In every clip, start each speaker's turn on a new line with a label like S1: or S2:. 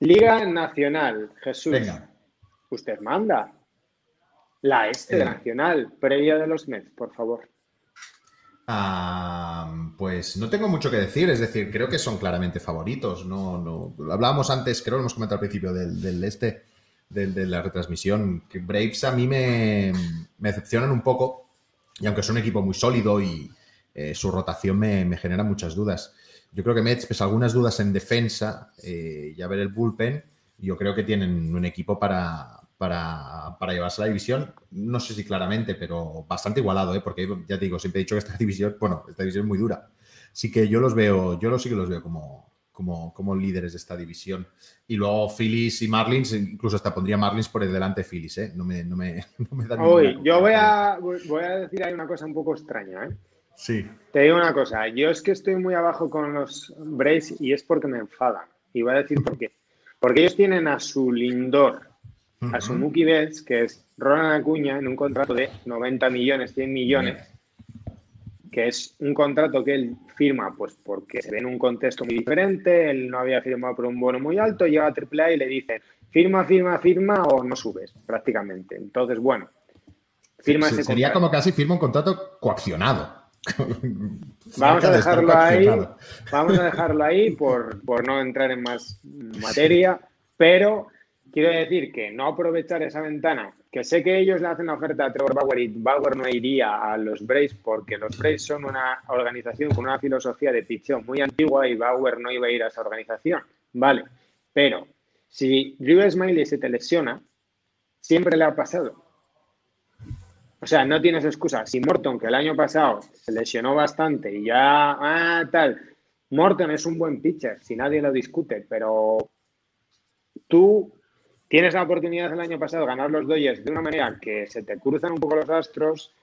S1: Liga Nacional, Jesús.
S2: Venga.
S1: Usted manda. La este
S2: Eh.
S1: nacional, previa de los Mets, por favor.
S2: Ah, pues no tengo mucho que decir, es decir, creo que son claramente favoritos. No, no, lo hablábamos antes, creo que lo hemos comentado al principio del, del este, del- de la retransmisión, que Braves a mí me, me decepcionan un poco, y aunque es un equipo muy sólido y eh, su rotación me, me genera muchas dudas. Yo creo que Mets, pese a algunas dudas en defensa eh, y a ver el bullpen, yo creo que tienen un equipo para, para, para llevarse la división. No sé si claramente, pero bastante igualado, ¿eh? porque ya te digo, siempre he dicho que esta división, bueno, esta división es muy dura. Así que yo los veo, yo los sí que los veo como, como, como líderes de esta división. Y luego Phillies y Marlins, incluso hasta pondría Marlins por delante de Phillies, ¿eh? No me, no me, no me da
S1: Hoy, yo voy a, voy a decir ahí una cosa un poco extraña, ¿eh?
S2: Sí.
S1: Te digo una cosa, yo es que estoy muy abajo con los Braves y es porque me enfadan. Y voy a decir por qué. Porque ellos tienen a su Lindor, a su. Mookie Betts, que es Ronald Acuña, en un contrato de 90 millones, 100 millones, que es un contrato que él firma pues porque se ve en un contexto muy diferente, él no había firmado por un bono muy alto, llega a AAA y le dicen, firma, firma, firma o no subes, prácticamente. Entonces, bueno, firma
S2: Sí,
S1: ese
S2: sería
S1: contrato.
S2: como casi firma un contrato coaccionado.
S1: Vamos a dejarlo ahí, vamos a dejarlo ahí por, por no entrar en más materia, pero quiero decir que no aprovechar esa ventana, que sé que ellos le hacen la oferta a Trevor Bauer y Bauer no iría a los Braves porque los Braves son una organización con una filosofía de pichón muy antigua y Bauer no iba a ir a esa organización. Vale, pero si Drew Smiley se te lesiona, siempre le ha pasado. O sea, no tienes excusa. Si Morton, que el año pasado se lesionó bastante y ya, ah, tal, Morton es un buen pitcher, si nadie lo discute, pero tú tienes la oportunidad el año pasado de ganar los Dodgers de una manera que se te cruzan un poco los astros,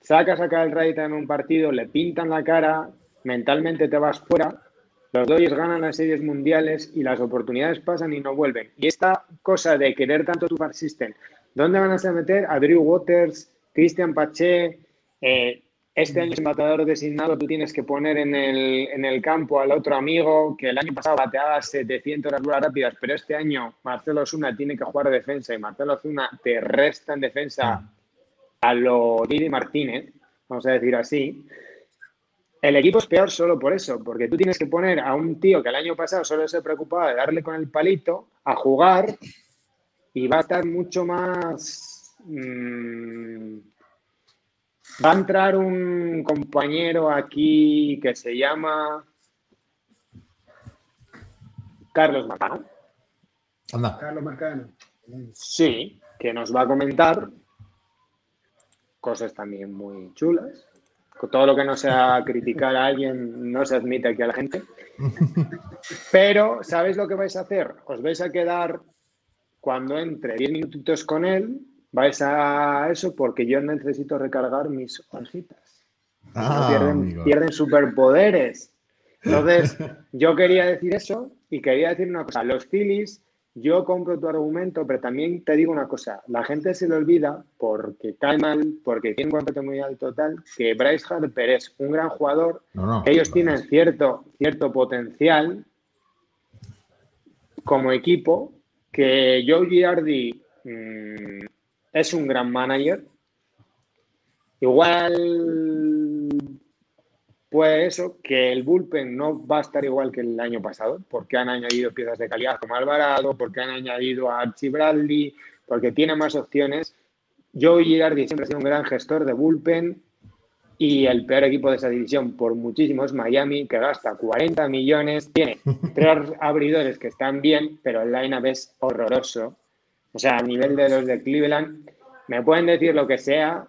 S1: sacas a Kyle Wright en un partido, le pintan la cara, mentalmente te vas fuera, los Dodgers ganan las series mundiales y las oportunidades pasan y no vuelven. Y esta cosa de querer tanto tu farm system, ¿dónde van a meter a Drew Waters, Christian Pache? Eh, este año es matador designado, tú tienes que poner en el, en el campo al otro amigo que el año pasado bateaba 700 las bolas rápidas, pero este año Marcelo Osuna tiene que jugar defensa y Marcelo Osuna te resta en defensa a lo Didi Martínez, vamos a decir así. El equipo es peor solo por eso, porque tú tienes que poner a un tío que el año pasado solo se preocupaba de darle con el palito a jugar y va a estar mucho más. Mmm, va a entrar un compañero aquí que se llama Carlos Macano.
S2: Anda.
S3: Carlos Marcano.
S1: Sí, que nos va a comentar cosas también muy chulas. Con todo lo que no sea criticar a alguien no se admite aquí a la gente. Pero, ¿sabéis lo que vais a hacer? Os vais a quedar cuando entre 10 minutitos con él, vais a eso porque yo necesito recargar mis hojitas.
S2: Ah,
S1: pierden, superpoderes. Entonces, yo quería decir eso y quería decir una cosa. Los Phillies, yo compro tu argumento, pero también te digo una cosa. La gente se le olvida porque cae mal, porque tiene un contrato muy alto tal, que Bryce Harper es un gran jugador.
S2: No, no.
S1: Ellos tienen cierto, cierto potencial como equipo, que Joe Girardi mm, es un gran manager. Igual, pues eso, que el bullpen no va a estar igual que el año pasado, porque han añadido piezas de calidad como Alvarado, porque han añadido a Archie Bradley, porque tiene más opciones. Joe Girardi siempre ha sido un gran gestor de bullpen y el peor equipo de esa división por muchísimo es Miami, que gasta 40 millones, tiene tres abridores que están bien, pero el line-up es horroroso. O sea, a nivel de los de Cleveland, me pueden decir lo que sea.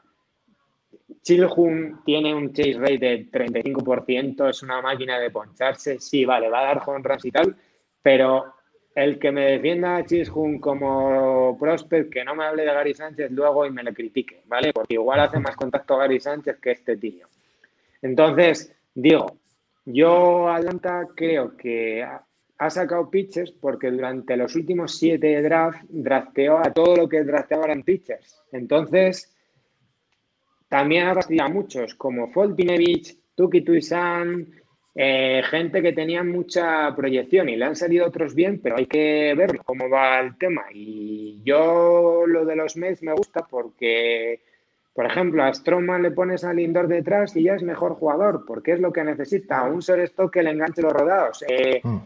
S1: Chilhun tiene un chase rate de 35%, es una máquina de poncharse. Sí, vale, va a dar home y tal, pero el que me defienda a Chilhun como prospect, que no me hable de Gary Sánchez luego y me le critique, ¿vale? Porque igual hace más contacto Gary Sánchez que este tío. Entonces, digo, yo Atlanta creo que ha, sacado pitchers porque durante los últimos siete drafts drafteó a todo lo que drafteaban en pitchers. Entonces, también ha fastidiado a muchos, como Foltinevich, Tuki Tuisan, eh, gente que tenía mucha proyección y le han salido otros bien, pero hay que ver cómo va el tema. Y yo lo de los Mets me gusta porque, por ejemplo, a Stroman le pones a Lindor detrás y ya es mejor jugador, porque es lo que necesita, un stock que le enganche los rodados. Eh, mm.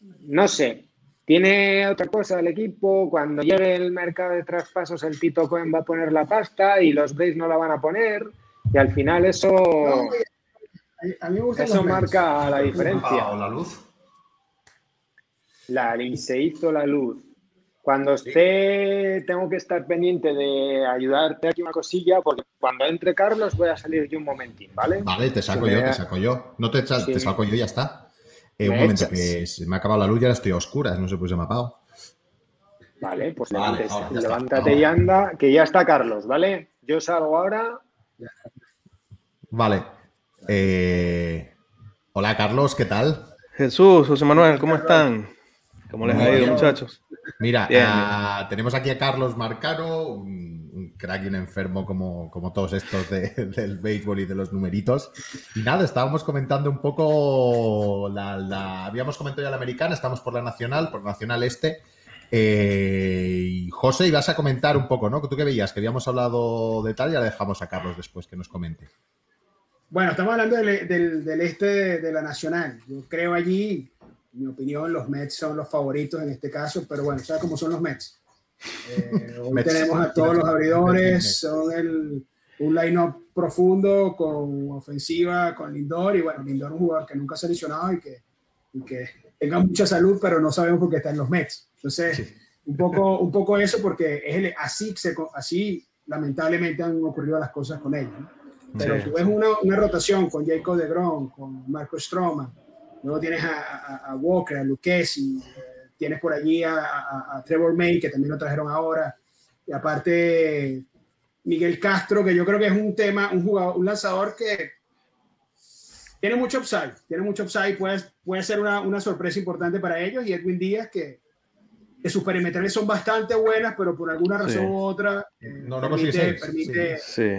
S1: No sé, tiene otra cosa el equipo, cuando llegue el mercado de traspasos el Tito Cohen va a poner la pasta y los Braves no la van a poner y al final eso... Eso marca la diferencia.
S2: la luz?
S1: La, se hizo la luz. Cuando esté, tengo que estar pendiente de ayudarte aquí una cosilla, porque cuando entre Carlos voy a salir yo un momentín, ¿vale?
S2: Vale, te saco yo, te saco yo. No te, te saco yo y ya está. Eh, un momento, que se me ha acabado la luz y ahora estoy a oscuras, no sé, pues se me ha apagado.
S1: Vale, pues levántate y anda, que ya está Carlos, ¿vale? Yo salgo ahora.
S2: Vale. Eh, hola Carlos, ¿qué tal?
S3: Jesús, José Manuel, ¿cómo están? ¿Cómo les ha ido, muchachos?
S2: Mira, ah, tenemos aquí a Carlos Marcano, un, crack y un enfermo como, como todos estos del béisbol y de los numeritos. Y nada, estábamos comentando un poco, la, habíamos comentado ya la americana, estamos por la nacional, por nacional este. Eh, y José, ibas a comentar un poco, ¿no? ¿Tú qué veías? Que habíamos hablado de tal ya dejamos a Carlos después que nos comente.
S4: Bueno, estamos hablando del, este de la Nacional. Yo creo allí, en mi opinión, los Mets son los favoritos en este caso, pero bueno, ¿sabes cómo son los Mets? Eh, hoy tenemos a todos los abridores, son el, un line-up profundo con ofensiva, con Lindor, y bueno, Lindor es un jugador que nunca se ha lesionado y que, que tenga mucha salud, pero no sabemos por qué está en los Mets. Entonces, un, poco, un poco eso porque es así, así lamentablemente han ocurrido las cosas con ellos. ¿no? Pero tú ves una, una, rotación con Jacob de Gron, con Marco Stroman, luego tienes a, a, Walker, a Lucchesi, tienes por allí a, a, Trevor May, que también lo trajeron ahora, y aparte Miguel Castro, que yo creo que es un tema, un jugador, un lanzador que tiene mucho upside, tiene mucho upside, puede, puede ser una, una sorpresa importante para ellos, y Edwin Díaz, que, que sus perimetrales son bastante buenas, pero por alguna razón u otra
S2: eh, no, no permite,
S4: permite sí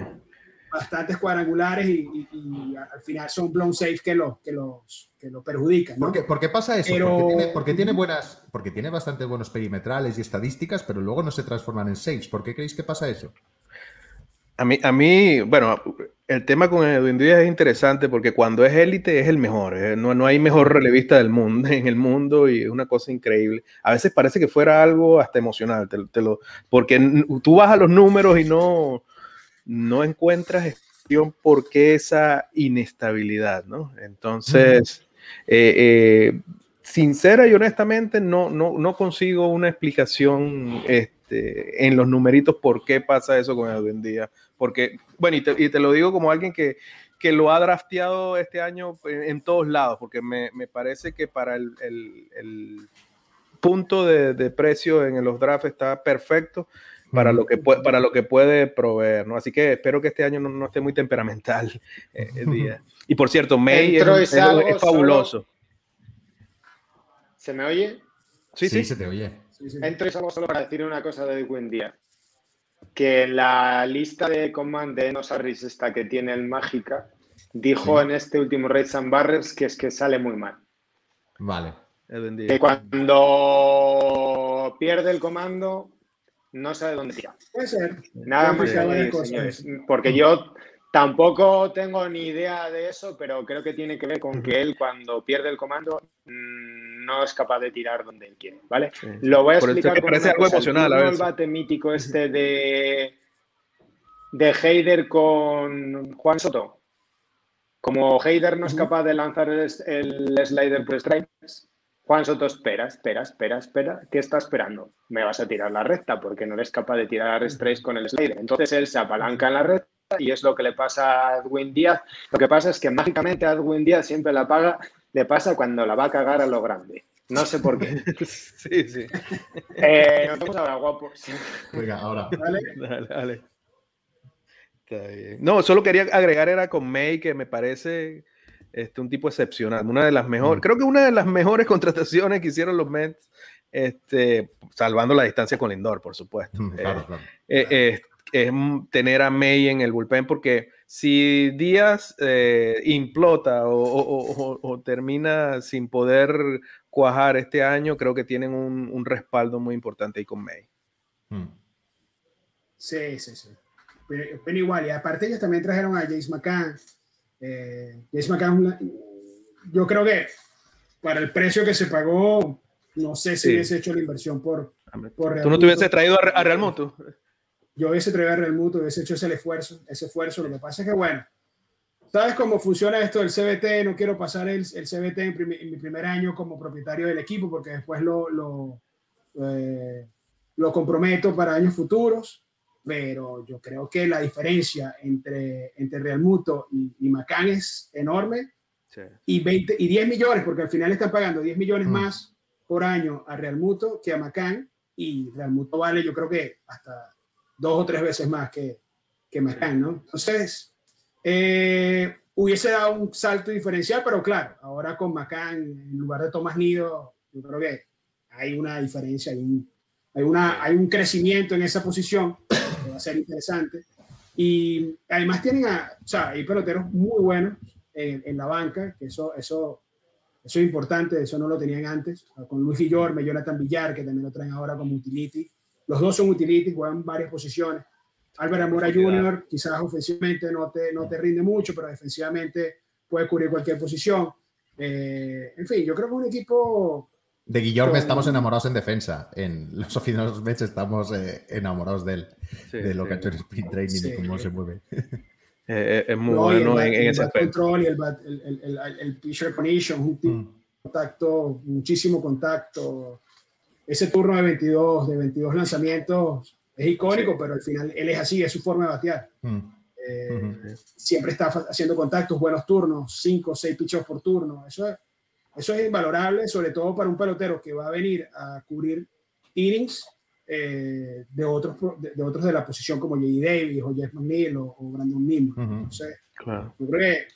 S4: bastantes cuadrangulares y, al final son blown safe que, lo, que, los, que lo perjudican.
S2: ¿Por, qué, pasa eso? Porque, tiene, buenas, porque tiene bastante buenos perimetrales y estadísticas, pero luego no se transforman en saves. ¿Por qué creéis que pasa eso?
S3: A mí, a mí, bueno, el tema con Edwin Díaz es interesante porque cuando es élite es el mejor. Eh, no, no hay mejor relevista del mundo, en el mundo y es una cosa increíble. A veces parece que fuera algo hasta emocional, te lo, porque tú vas a los números y no, no encuentras explicación por qué esa inestabilidad, ¿no? Entonces, eh, eh, sincera y honestamente, no, no, no consigo una explicación este, en los numeritos por qué pasa eso con Edwin Díaz. Porque, bueno, y te, lo digo como alguien que, que lo ha drafteado este año en, todos lados, porque me, parece que para el, punto de, de, precio en los drafts está perfecto para lo que puede, para lo que puede proveer, ¿no? Así que espero que este año no, esté muy temperamental eh, el día. Y por cierto, May es, fabuloso.
S1: ¿Se me oye?
S2: Sí, sí, se te oye.
S1: Entro y salgo solo para decir una cosa de buen día. Que en la lista de command de Enos Harris, esta que tiene el Mágica, dijo en este último Raids and Barrers que es que sale muy mal.
S2: Vale.
S1: Que cuando pierde el comando, no sabe dónde tirar.
S4: Puede ser.
S1: Nada más señores. Porque yo tampoco tengo ni idea de eso, pero creo que tiene que ver con que él cuando pierde el comando mm, no es capaz de tirar donde él quiere, ¿vale? Lo voy a explicar con
S3: parece algo emocional.
S1: El bate mítico este de de Heider con Juan Soto. Como Heider no es capaz de lanzar el, el slider por strikes, Juan Soto espera, espera, espera, espera. ¿Qué está esperando? Me vas a tirar la recta porque no eres capaz de tirar straight con el slider. Entonces él se apalanca en la recta y es lo que le pasa a Edwin Díaz. Lo que pasa es que mágicamente a Edwin Díaz siempre la paga, le pasa cuando la va a cagar a lo grande. No sé por qué.
S3: sí, sí.
S1: Eh, nos vemos ahora, guapos.
S2: Venga, ahora.
S3: Dale, dale. No, solo quería agregar era con May, que me parece este, un tipo excepcional, una de las mejores, mm. creo que una de las mejores contrataciones que hicieron los Mets, este, salvando la distancia con Lindor, por supuesto. Mm, eh, eh, es tener a May en el bullpen porque si Díaz eh, implota o, termina sin poder cuajar este año, creo que tienen un, respaldo muy importante ahí con May. Hmm.
S4: Sí, sí, sí. Pero, igual, y aparte ellos también trajeron a James McCann. Eh, James McCann, yo creo que para el precio que se pagó, no sé si hubiese hecho la inversión por,
S3: por ¿Tú no te hubiese traído a, Real Muto?
S4: Yo hubiese traído a Real Muto, hubiese hecho ese esfuerzo, ese esfuerzo. Lo que pasa es que, bueno, ¿sabes cómo funciona esto del CBT? No quiero pasar el, el CBT en, mi primer año como propietario del equipo porque después lo, lo, eh, lo comprometo para años futuros. Pero yo creo que la diferencia entre, entre Real Muto y, y Macán es enorme. Y, 20, y 10 millones, porque al final están pagando 10 millones mm. más por año a Real Muto que a Macán. Y Real Muto vale, yo creo que hasta dos o tres veces más que, que Macán, ¿no? Entonces, eh, hubiese dado un salto diferencial, pero claro, ahora con Macán en lugar de Tomás Nido, yo creo que hay una diferencia, hay un, hay una, hay un crecimiento en esa posición ser interesante. Y además tienen a, o sea, hay peloteros muy buenos en, en la banca, que eso, eso, eso es importante, eso no lo tenían antes, con Luis Guillorme, Jonathan Villar, que también lo traen ahora como utility. Los dos son utility, juegan varias posiciones. Álvaro Mora Jr., quizás ofensivamente no te, no te rinde mucho, pero defensivamente puede cubrir cualquier posición. Eh, en fin, yo creo que un equipo.
S2: De Guillorme estamos enamorados en defensa. En los oficiales meses estamos eh, enamorados de él, de lo que ha hecho en Sprint Training y cómo se mueve.
S3: Eh, es muy bueno en, ese aspecto.
S4: Control y el, el, el, el, pitcher condition, un mm. contacto, muchísimo contacto ese turno de 22, de 22 lanzamientos es icónico, pero al final él es así, es su forma de batear. Mm. Eh, siempre está haciendo contactos, buenos turnos, 5 o 6 pichos por turno. Eso es, eso es invalorable, sobre todo para un pelotero que va a venir a cubrir innings eh, de, otros, de, otros de la posición como J.D. Davis o Jeff McNeil o, Brandon Nimmo. Entonces, yo creo que,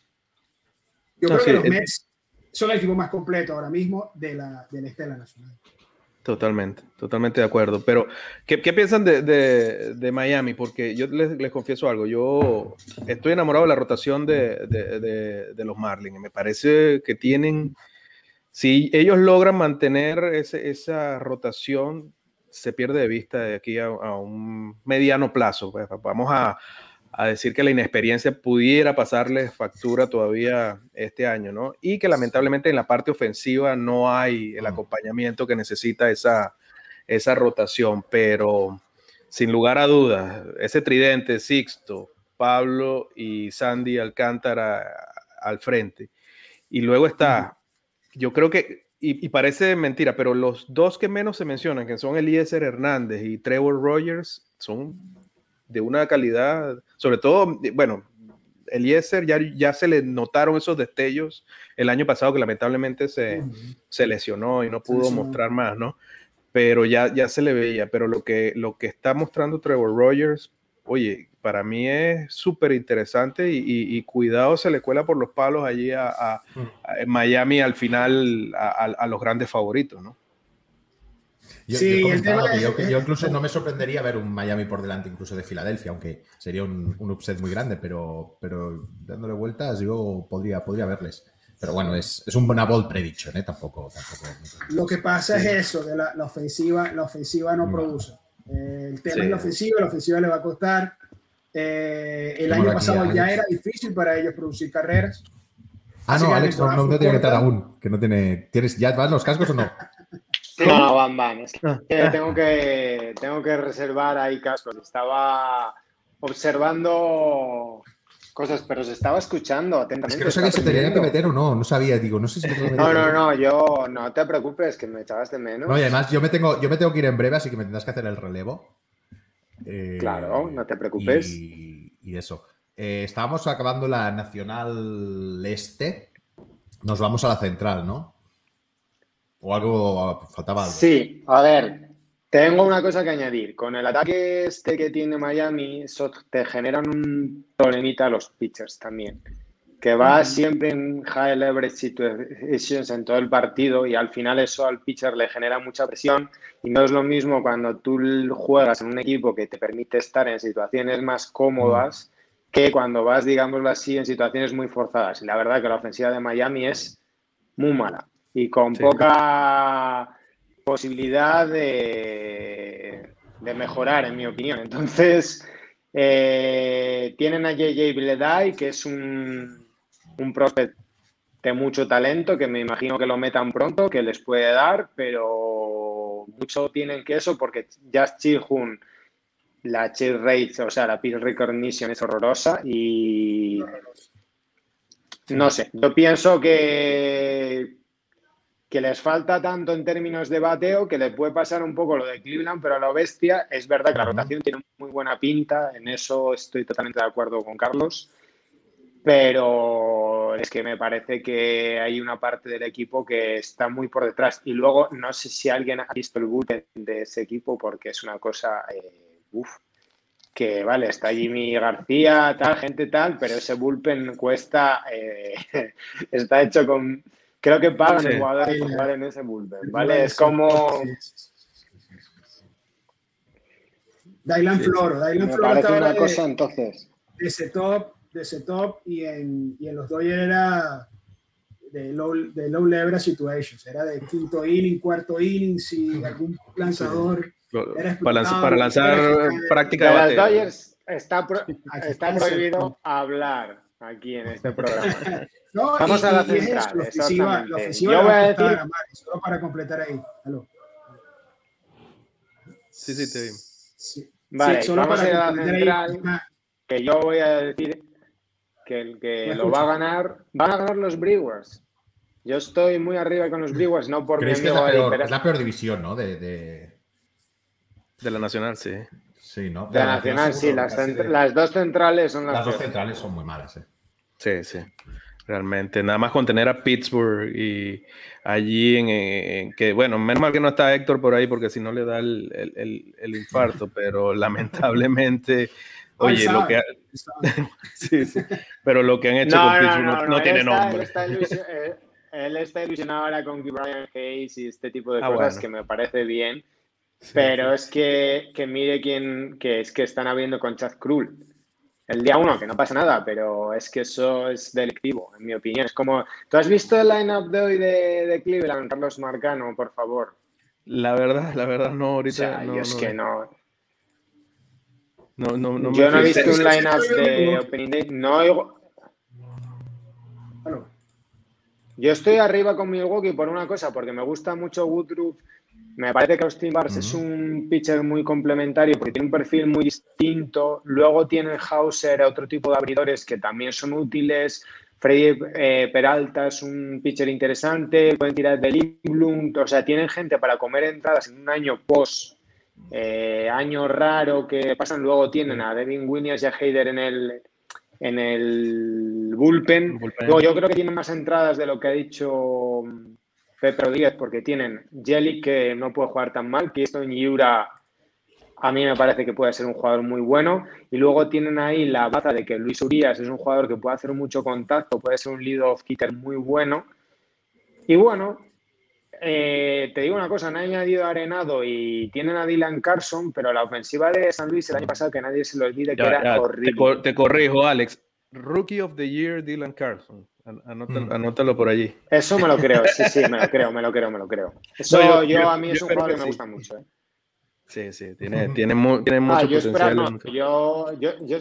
S4: yo creo que los Mets son el equipo más completo ahora mismo de la, de la Estela Nacional.
S3: Totalmente, totalmente de acuerdo. Pero, ¿qué, qué piensan de, de, de, Miami? Porque yo les, les, confieso algo, yo estoy enamorado de la rotación de, de los Marlins. Me parece que tienen, si ellos logran mantener ese, esa rotación, se pierde de vista de aquí a, a un mediano plazo. Pues, vamos a, a decir que la inexperiencia pudiera pasarle factura todavía este año, ¿no? Y que lamentablemente en la parte ofensiva no hay el acompañamiento que necesita esa, esa rotación, pero sin lugar a dudas, ese tridente, Sixto, Pablo y Sandy Alcántara al frente. Y luego está, yo creo que, y, parece mentira, pero los dos que menos se mencionan, que son Eliezer Hernández y Trevor Rogers, son de una calidad, sobre todo, bueno, Eliezer ya, ya se le notaron esos destellos el año pasado que lamentablemente se, se lesionó y no pudo mostrar más, ¿no? Pero ya, ya se le veía, pero lo que, lo que está mostrando Trevor Rogers, oye, para mí es súper interesante y, cuidado se le cuela por los palos allí a, Miami al final a los grandes favoritos, ¿no?
S2: Yo, yo, incluso no me sorprendería ver un Miami por delante incluso de Filadelfia, aunque sería un, upset muy grande, pero, pero dándole vueltas yo podría, podría verles. Pero bueno, es, es una bold prediction, ¿eh? tampoco, tampoco,
S4: Lo que pasa es eso, de la, la, ofensiva, la ofensiva no, produce. Eh, el tema es la ofensiva, la ofensiva le va a costar. Eh, el año pasado ya era difícil para ellos producir carreras.
S2: Ah, no, Alex, no, no, tiene que entrar aún, que no tiene... ¿Tienes, ¿Ya van los cascos o no?
S1: No, van, van. Es que ah. tengo que, tengo que reservar ahí cascos. Estaba observando cosas, pero se estaba escuchando atentamente.
S2: Es que no sabía si tenía que meter o no, no sabía, digo, no sé si
S1: me No, no, no, yo no te preocupes, que me echabas de menos.
S2: No, y además yo me tengo, yo me tengo que ir en breve, así que me tendrás que hacer el relevo.
S1: Eh, claro, no te preocupes.
S2: Y, eso. Eh, estábamos acabando la Nacional Este. Nos vamos a la central, ¿no? ¿O algo faltaba
S1: Sí, a ver, tengo una cosa que añadir. Con el ataque este que tiene Miami, eso te generan un problemita a los pitchers también. Que va siempre en high leverage situations en todo el partido y al final eso al pitcher le genera mucha presión. Y no es lo mismo cuando tú juegas en un equipo que te permite estar en situaciones más cómodas que cuando vas, digámoslo así, en situaciones muy forzadas. Y la verdad que la ofensiva de Miami es muy mala y con poca posibilidad de, de, mejorar, en mi opinión. Entonces, eh, tienen a JJ Bledai, que es un, un prospect de mucho talento, que me imagino que lo metan pronto, que les puede dar, pero mucho tienen que eso porque Just Chihun la chill rate, o sea, la peer recognition es horrorosa y no sé, yo pienso que, que les falta tanto en términos de bateo que le puede pasar un poco lo de Cleveland, pero a la bestia es verdad que la rotación tiene muy buena pinta, en eso estoy totalmente de acuerdo con Carlos, pero es que me parece que hay una parte del equipo que está muy por detrás y luego no sé si alguien ha visto el boot de ese equipo porque es una cosa... Eh, Uf, que vale, está Jimmy García, tal, gente tal, pero ese bullpen cuesta, eh, está hecho con, creo que pagan sí. jugadores por jugar en ese bullpen, ¿vale? Es como...
S4: Dylan Floro, Dylan
S1: Floro
S4: parece
S1: una de, cosa entonces.
S4: De setup, de setup y en, y en los Dodgers era de low, de low leverage situations, era de quinto inning, cuarto inning, si algún lanzador
S3: para, lanzar, para lanzar práctica de,
S1: de las Dodgers está, pro, está prohibido hablar aquí en este programa.
S4: no,
S1: Vamos
S4: y,
S1: a la central.
S4: Es, la ofensiva, la ofensiva
S1: Yo voy a decir.
S4: Mari, solo para completar ahí. Aló.
S3: Sí, sí, te vi.
S4: Sí.
S1: Vale,
S4: sí, solo
S1: vamos
S4: para
S1: a ir a la central. Ahí. Que yo voy a decir que el que lo va a ganar, van a ganar los Brewers. Yo estoy muy arriba con los Brewers, no por mi
S2: amigo
S1: que
S2: es la, peor, pero... es la peor división, ¿no? De, de...
S3: de, la Nacional, sí.
S2: Sí, ¿no?
S1: De, de la Nacional, sí. Las, de... las, dos centrales son las,
S2: las dos centrales son muy malas, ¿eh?
S3: Sí, sí. Realmente, nada más con tener a Pittsburgh y allí en, en, que, bueno, menos mal que no está Héctor por ahí porque si no le da el, el, el infarto, pero lamentablemente, oye, lo que... sí, sí, pero lo que han hecho
S1: no,
S3: con Pittsburgh
S1: no,
S3: no, no, no tiene
S1: está,
S3: nombre.
S1: Está él está ilusionado ahora con Brian Hayes y este tipo de ah, cosas bueno. que me parece bien. Sí, pero es que, que, mire quién, que es que están habiendo con Chad Krull. El día uno, que no pasa nada, pero es que eso es delictivo, en mi opinión. Es como, ¿tú has visto el line-up de hoy de, de, Cleveland, Carlos Marcano, por favor?
S3: La verdad, la verdad, no, ahorita.
S1: O sea,
S3: no,
S1: yo es
S3: no,
S1: que no.
S3: No, no, no
S1: yo no he visto un line-up de Opening Day. No oigo.
S4: Bueno.
S1: Yo estoy arriba con Milwaukee por una cosa, porque me gusta mucho Woodruff. Me parece que Austin Bars uh -huh. es un pitcher muy complementario porque tiene un perfil muy distinto. Luego tiene Hauser, otro tipo de abridores que también son útiles. Freddy eh, Peralta es un pitcher interesante. Pueden tirar de. O sea, tienen gente para comer entradas en un año post. Eh, año raro que pasan. Luego tienen a Devin Williams y a Heider en el, en el bullpen. bullpen. Luego, yo creo que tienen más entradas de lo que ha dicho Pepe Rodríguez, porque tienen Jelly, que no puede jugar tan mal, que esto en Yura a mí me parece que puede ser un jugador muy bueno. Y luego tienen ahí la baza de que Luis Urias es un jugador que puede hacer mucho contacto, puede ser un lead-off kicker muy bueno. Y bueno, eh, te digo una cosa, han añadido a Arenado y tienen a Dylan Carson, pero la ofensiva de San Luis el año pasado, que nadie se lo olvide, que
S3: ya,
S1: era
S3: ya,
S1: horrible.
S3: Te, cor te, corrijo, Alex. Rookie of the Year, Dylan Carson. Anótalo, mm. anótalo, por allí.
S1: Eso me lo creo, sí, sí, me lo creo, me lo creo, me lo creo. Eso no, yo, yo, yo, a mí es un jugador que, que me gusta mucho. ¿eh?
S3: Sí, sí, tiene, tiene, mu tiene mucho
S1: ah, yo
S3: potencial.
S1: Espero, no. yo, yo,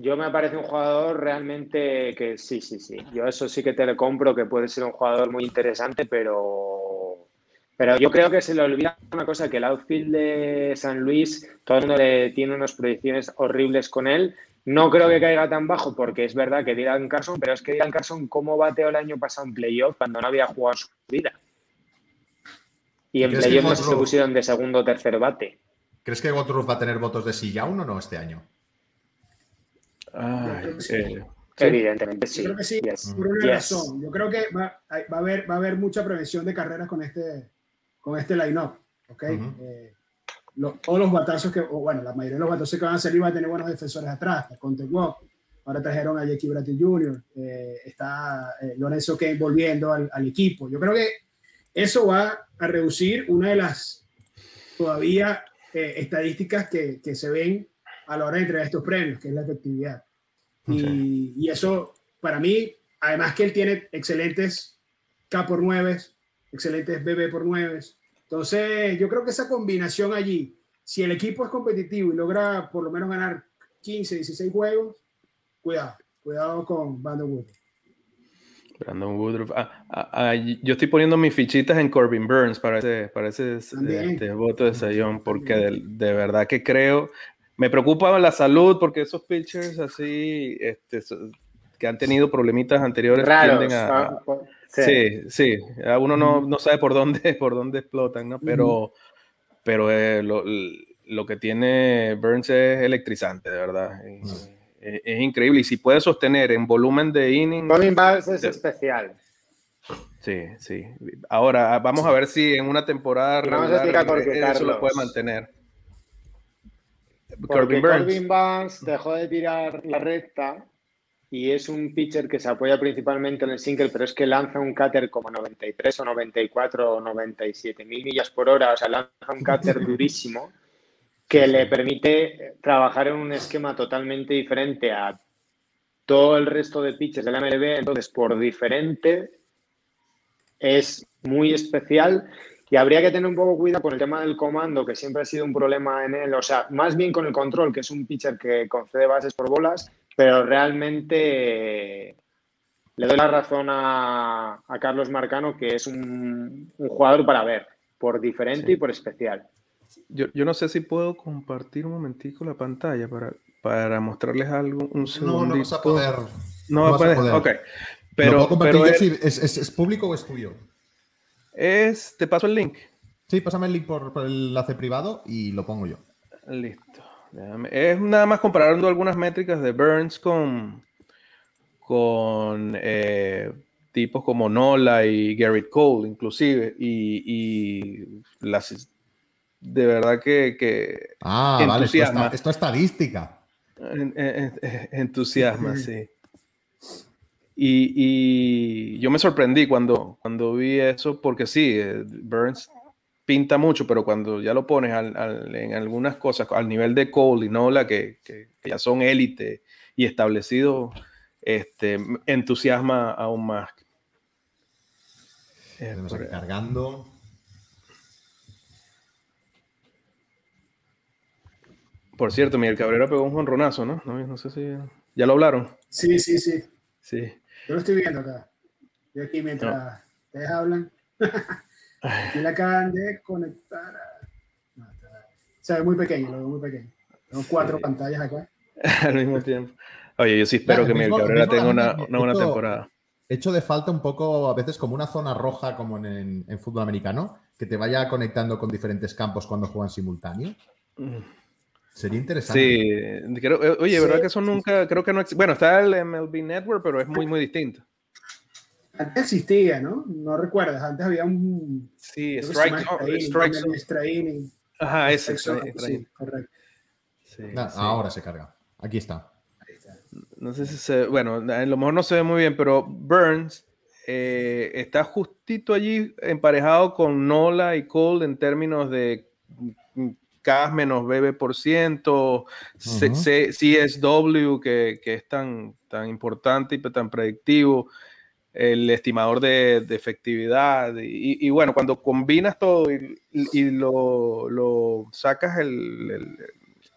S1: yo, me parece un jugador realmente que sí, sí, sí. Yo eso sí que te lo compro, que puede ser un jugador muy interesante, pero pero yo creo que se le olvida una cosa, que el outfield de San Luis, todo el mundo le tiene unas proyecciones horribles con él. No creo que caiga tan bajo, porque es verdad que Dylan Carson, pero es que Dylan Carson, ¿cómo bateó el año pasado en playoff cuando no había jugado su vida? Y en playoff no se pusieron de segundo o tercer bate.
S2: ¿Crees que Gotruf va a tener votos de silla o no este año?
S3: Ah,
S1: sí. Evidentemente sí.
S4: Yo creo que sí, yes. por una yes. razón. Yo creo que va, va, a haber, va a haber mucha prevención de carreras con este, con este line-up. ¿okay? Uh -huh. eh, lo, todos los batazos que, o bueno, la mayoría de los batazos que van a salir van a tener buenos defensores atrás. Conte Walk, ahora trajeron a Jackie Bratty Jr., eh, está eh, Lorenzo Kane volviendo al, al, equipo. Yo creo que eso va a reducir una de las todavía eh, estadísticas que, que, se ven a la hora de entregar estos premios, que es la efectividad. Y, y, eso, para mí, además que él tiene excelentes K por 9, excelentes BB por 9. Entonces, yo creo que esa combinación allí, si el equipo es competitivo y logra por lo menos ganar 15, 16 juegos, cuidado, cuidado con Brandon
S3: Brandon Woodruff. Ah, ah, ah, yo estoy poniendo mis fichitas en Corbin Burns para ese, para ese este, voto de Sayón, porque de, verdad que creo. Me preocupa la salud porque esos pitchers así, este, que han tenido problemitas anteriores, tienden a. Sí, sí. Uno no, no, sabe por dónde, por dónde explotan, ¿no? Pero, pero eh, lo, lo, que tiene Burns es electrizante, de verdad. Eh, es increíble. Y si puede sostener en volumen de innings.
S1: Colin Bass es especial.
S3: Sí, sí. Ahora vamos a ver si en una temporada eso lo puede mantener.
S1: Porque Corbin Burns. Dejó de tirar la recta y es un pitcher que se apoya principalmente en el single, pero es que lanza un cutter como 93 o 94 o 97 mil millas por hora, o sea, lanza un cutter durísimo que le permite trabajar en un esquema totalmente diferente a todo el resto de pitches de la MLB. Entonces, por diferente, es muy especial y habría que tener un poco cuidado con el tema del comando, que siempre ha sido un problema en él. O sea, más bien con el control, que es un pitcher que concede bases por bolas, pero realmente le doy la razón a, Carlos Marcano, que es un, jugador para ver, por diferente y por especial.
S3: Yo, yo, no sé si puedo compartir un momentico la pantalla para, para mostrarles algo, un segundo.
S2: No, no vas a poder.
S3: No, no vas a poder. Ok.
S2: Pero, pero es, ¿es, es, público o es tuyo?
S3: Es, te paso el link.
S2: Sí, pásame el link por, por, el enlace privado y lo pongo yo.
S3: Listo. Es nada más comparando algunas métricas de Burns con, con eh, tipos como Nola y Garrett Cole, inclusive. Y, y las de verdad que, que
S2: ah, vale, esto, es estadística.
S3: entusiasma, sí. Y, yo me sorprendí cuando, cuando vi eso, porque sí, eh, Burns pinta mucho, pero cuando ya lo pones en algunas cosas, al nivel de Cole y Nola, que, que, ya son élite y establecidos, este, entusiasma aún más.
S2: Cargando.
S3: Por cierto, Miguel Cabrera pegó un jonronazo, ¿no? ¿no? sé si. ¿Ya lo hablaron?
S4: Sí, sí, sí.
S3: Sí.
S4: Yo lo estoy viendo acá. Yo aquí mientras ustedes hablan. aquí la acaban de conectar. A... o sea, es muy pequeño, lo veo muy pequeño. Tengo cuatro pantallas acá.
S3: Al mismo tiempo. Oye, yo sí espero que Miguel Cabrera tenga una, una buena temporada.
S2: Hecho de falta un poco, a veces como una zona roja, como en, en, fútbol americano, que te vaya conectando con diferentes campos cuando juegan simultáneo. Mm. Sería interesante.
S3: Sí, eh, oye, ¿verdad que eso nunca, creo que no existe? Bueno, está el MLB Network, pero es muy, muy distinto.
S4: Antes existía, ¿no? No recuerdas, antes había un...
S3: Sí, Strike,
S4: Zone.
S3: Ajá, ese.
S4: Sí, correcto.
S2: ahora se carga. Aquí está.
S3: No sé si se... Bueno, a lo mejor no se ve muy bien, pero Burns eh, está justito allí emparejado con Nola y Cole en términos de K menos BB por ciento, CSW, que, que, es tan, tan importante y tan predictivo, el estimador de, efectividad. Y, bueno, cuando combinas todo y, lo, lo, sacas el,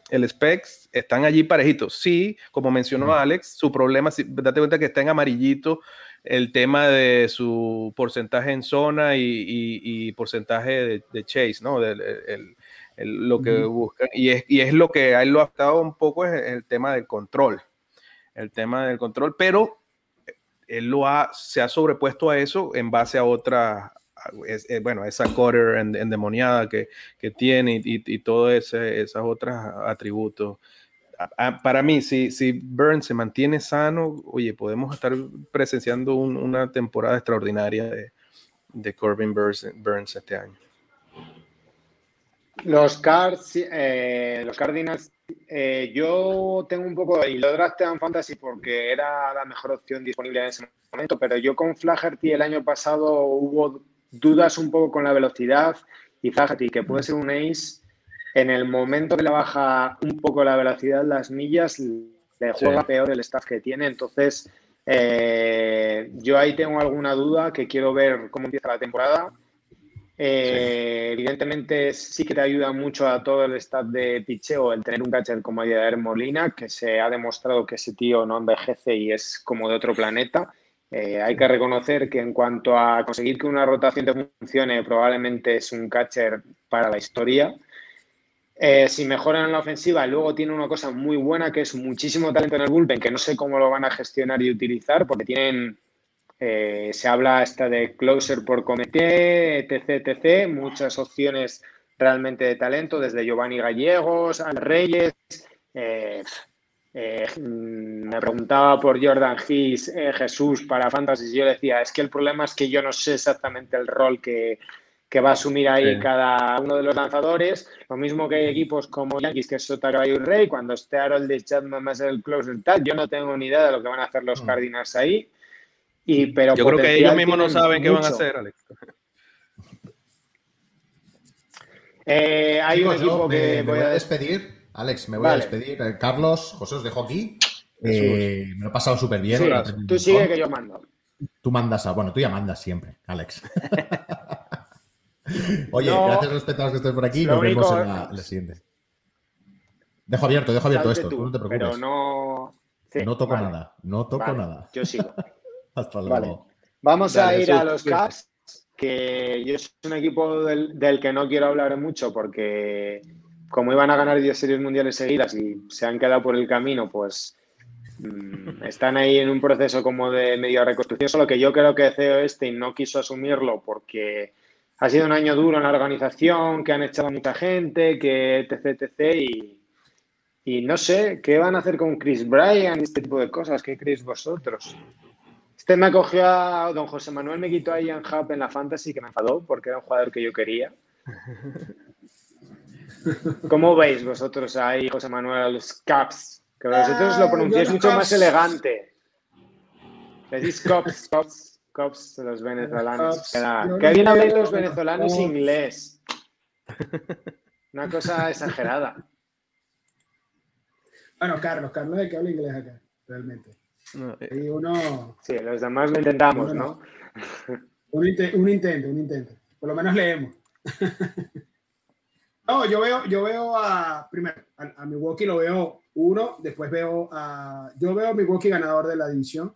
S3: el, specs, están allí parejitos. Sí, como mencionó Alex, su problema, date cuenta que está en amarillito el tema de su porcentaje en zona y, porcentaje de, chase, ¿no? el, lo que buscan, y es, y es lo que a él lo ha estado un poco es el tema del control, el tema del control, pero él lo ha, se ha sobrepuesto a eso en base a otra, eh, bueno, esa quarter endemoniada que, que tiene y, y todos esos otros atributos. Para mí, si, si Burns se mantiene sano, oye, podemos estar presenciando una temporada extraordinaria de, de Corbin Burns este año.
S1: Los Cards, eh, los Cardinals, eh, yo tengo un poco, y lo drafté en Fantasy porque era la mejor opción disponible en ese momento, pero yo con Flaherty el año pasado hubo dudas un poco con la velocidad y Flaherty, que puede ser un ace, en el momento que le baja un poco la velocidad las millas, le juega peor el staff que tiene. Entonces, eh, yo ahí tengo alguna duda que quiero ver cómo empieza la temporada. Eh, evidentemente sí que te ayuda mucho a todo el staff de picheo el tener un catcher como Ayer Molina, que se ha demostrado que ese tío no envejece y es como de otro planeta. Eh, hay que reconocer que en cuanto a conseguir que una rotación te funcione, probablemente es un catcher para la historia. Eh, si mejoran en la ofensiva, luego tiene una cosa muy buena que es muchísimo talento en el bullpen, que no sé cómo lo van a gestionar y utilizar, porque tienen, eh, se habla hasta de closer por comité, etc, etc, muchas opciones realmente de talento, desde Giovanni Gallegos, Al Reyes. Eh, me preguntaba por Jordan Hiss, Jesús para Fantasy, yo decía, es que el problema es que yo no sé exactamente el rol que, que va a asumir ahí cada uno de los lanzadores. Lo mismo que hay equipos como Yankees, que es Sota Caballo y Rey, cuando esté Harold de Chapman más el closer tal, yo no tengo ni idea de lo que van a hacer los mm. Cardinals ahí. Y, pero
S3: yo creo que ellos mismos no saben qué van a hacer, Alex.
S2: Eh, hay un equipo que voy a despedir. Alex, me voy a despedir. Eh, Carlos, José, os dejo aquí. Eh, me lo he pasado súper bien.
S1: tú sigue que yo mando.
S2: Tú mandas a. Bueno, tú ya mandas siempre, Alex. Oye, gracias a los espectadores que estoy por aquí. Nos vemos en la, siguiente. Dejo abierto, dejo abierto esto. Tú, no te preocupes.
S1: Pero no.
S2: no toco nada. No toco nada.
S1: Yo sigo. Hasta luego. Vamos a ir a los Caps, que yo soy un equipo del, del, que no quiero hablar mucho porque como iban a ganar 10 series mundiales seguidas y se han quedado por el camino, pues mm, están ahí en un proceso como de medio reconstrucción, solo que yo creo que CEO este no quiso asumirlo porque ha sido un año duro en la organización, que han echado a mucha gente, que etc, etc. Y, no sé, ¿qué van a hacer con Chris Bryan y este tipo de cosas? ¿Qué creéis vosotros? Este me acogió a don José Manuel, me quitó a Ian Happ en la Fantasy, que me enfadó porque era un jugador que yo quería. ¿Cómo veis vosotros ahí, José Manuel, los Caps? Que vosotros lo pronunciáis mucho más elegante. Decís Caps. Cops de los venezolanos. que bien hablan los venezolanos inglés. Una cosa exagerada.
S4: Bueno, Carlos, Carlos es que habla inglés acá, realmente. Eh, y uno.
S1: Sí, los demás lo intentamos, ¿no?
S4: Un, intento, un intento. Por lo menos leemos. no, yo veo, yo veo a. Primero, a, a Milwaukee lo veo uno, después veo a. Yo veo a Milwaukee ganador de la división.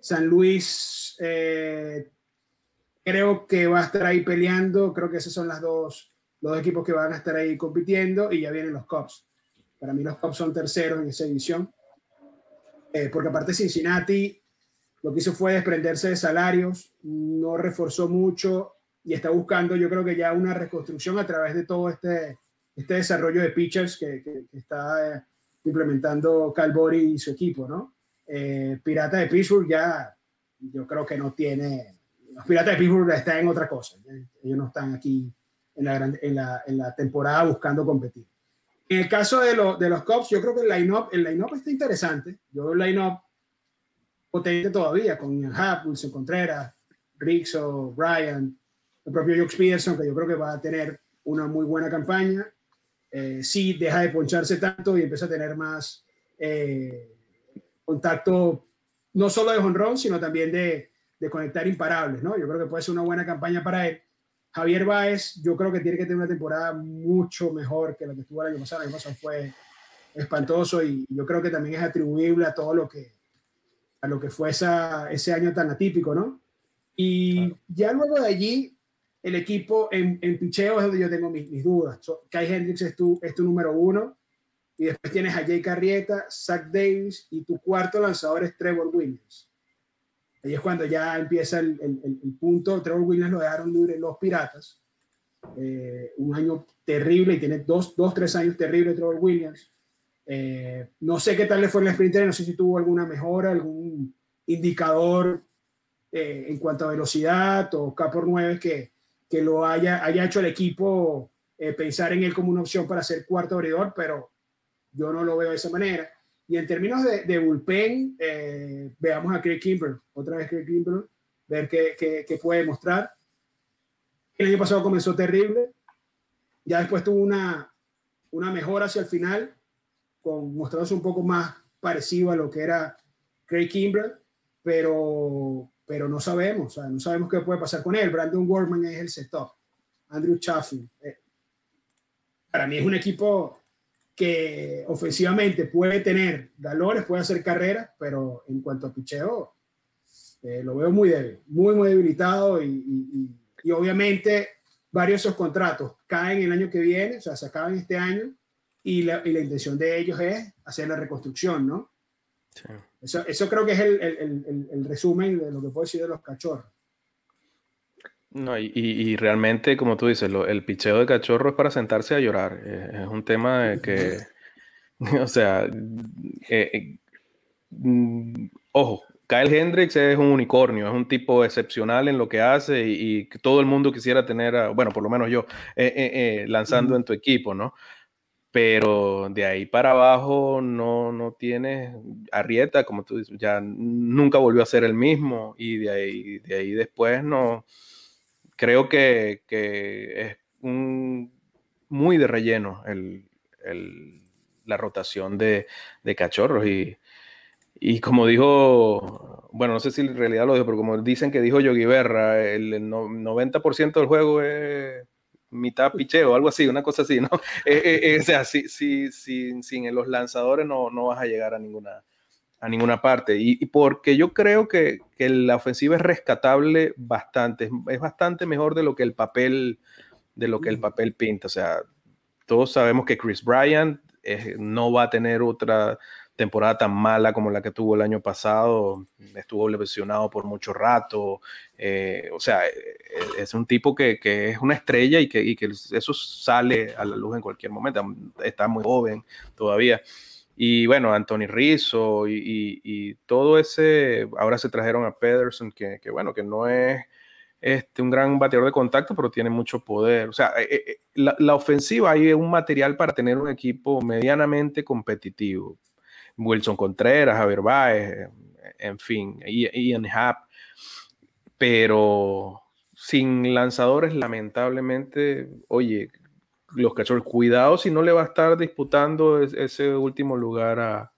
S4: San Luis eh, creo que va a estar ahí peleando. Creo que esos son las dos, los dos equipos que van a estar ahí compitiendo y ya vienen los Cubs. Para mí los Cubs son terceros en esa división. Eh, porque aparte Cincinnati lo que hizo fue desprenderse de salarios, no reforzó mucho y está buscando yo creo que ya una reconstrucción a través de todo este, este desarrollo de pitchers que, está eh, implementando Calvori y su equipo, ¿no? Eh, Pirata de Pittsburgh ya, yo creo que no tiene. Los Piratas de Pittsburgh están en otra cosa. Ellos no están aquí en la temporada buscando competir. En el caso de, de los Cubs, yo creo que el line-up el line está interesante. Yo veo el line-up potente todavía con Ian Happ, Wilson Contreras, Rixo, Ryan, el propio Jock Peterson, que yo creo que va a tener una muy buena campaña. Eh, sí, deja de poncharse tanto y empieza a tener más eh, contacto no solo de honrón, sino también de, de, conectar imparables, ¿no? Yo creo que puede ser una buena campaña para él. Javier Báez, yo creo que tiene que tener una temporada mucho mejor que la que tuvo el año pasado. El año pasado fue espantoso y yo creo que también es atribuible a todo lo que, a lo que fue esa, ese año tan atípico, ¿no? Y ya luego de allí, el equipo en, en picheo es donde yo tengo mis, mis dudas. Kai Hendricks es tu, es tu número uno y después tienes a Jay Carrieta, Zach Davis y tu cuarto lanzador es Trevor Williams. Ahí es cuando ya empieza el, el, punto. Trevor Williams lo dejaron libre los Piratas. Eh, un año terrible y tiene dos, dos tres años terribles Trevor Williams. Eh, no sé qué tal le fue en sprinter, no sé si tuvo alguna mejora, algún indicador eh, en cuanto a velocidad o K por 9 que, que lo haya, haya hecho el equipo pensar en él como una opción para ser cuarto abridor, pero yo no lo veo de esa manera. Y en términos de, de bullpen, eh, veamos a Craig Kimber, otra vez Craig Kimber, ver qué, qué, qué, puede mostrar. El año pasado comenzó terrible, ya después tuvo una, una mejora hacia el final, con, mostrándose un poco más parecido a lo que era Craig Kimbrell, pero, pero no sabemos, o sea, no sabemos qué puede pasar con él. Brandon Workman es el setup, Andrew Chaffin. Eh, para mí es un equipo que ofensivamente puede tener galones, puede hacer carreras, pero en cuanto a picheo, eh, lo veo muy débil, muy, muy debilitado y, y, obviamente varios de esos contratos caen el año que viene, o sea, se acaban este año y la, y la intención de ellos es hacer la reconstrucción, ¿no? Eso, eso, creo que es el, el, el, resumen de lo que puedo decir de los cachorros.
S3: No, y, y, realmente, como tú dices, lo, el picheo de cachorro es para sentarse a llorar. Eh, es un tema que, o sea, eh, eh, ojo, Kyle Hendricks es un unicornio, es un tipo excepcional en lo que hace y, todo el mundo quisiera tener, bueno, por lo menos yo, lanzando en tu equipo, ¿no? Pero de ahí para abajo no, no tienes Arrieta, como tú dices, ya nunca volvió a ser el mismo y de ahí, de ahí después no creo que, es muy de relleno la rotación de, cachorros. Y, como dijo, bueno, no sé si en realidad lo dijo, pero como dicen que dijo Yogi Berra, el 90% del juego es mitad picheo, algo así, una cosa así, ¿no? Eh, eh, eh, o sea, si, sin los lanzadores no, no vas a llegar a ninguna, a ninguna parte. Y, porque yo creo que, la ofensiva es rescatable bastante, es, bastante mejor de lo que el papel, de lo que el papel pinta. O sea, todos sabemos que Chris Bryant no va a tener otra temporada tan mala como la que tuvo el año pasado, estuvo lesionado por mucho rato, eh, o sea, e, e, es un tipo que, es una estrella y que, y que eso sale a la luz en cualquier momento, está muy joven todavía. Y bueno, Anthony Rizzo y, todo ese, ahora se trajeron a Pederson, que, bueno, que no es este, un gran bateador de contacto, pero tiene mucho poder. O sea, eh, eh, la, ofensiva hay un material para tener un equipo medianamente competitivo. Wilson Contreras, Javier Baez, en fin, Ian Happ, pero sin lanzadores, lamentablemente, oye, los cachorros. Cuidado si no le va a estar disputando ese último lugar a,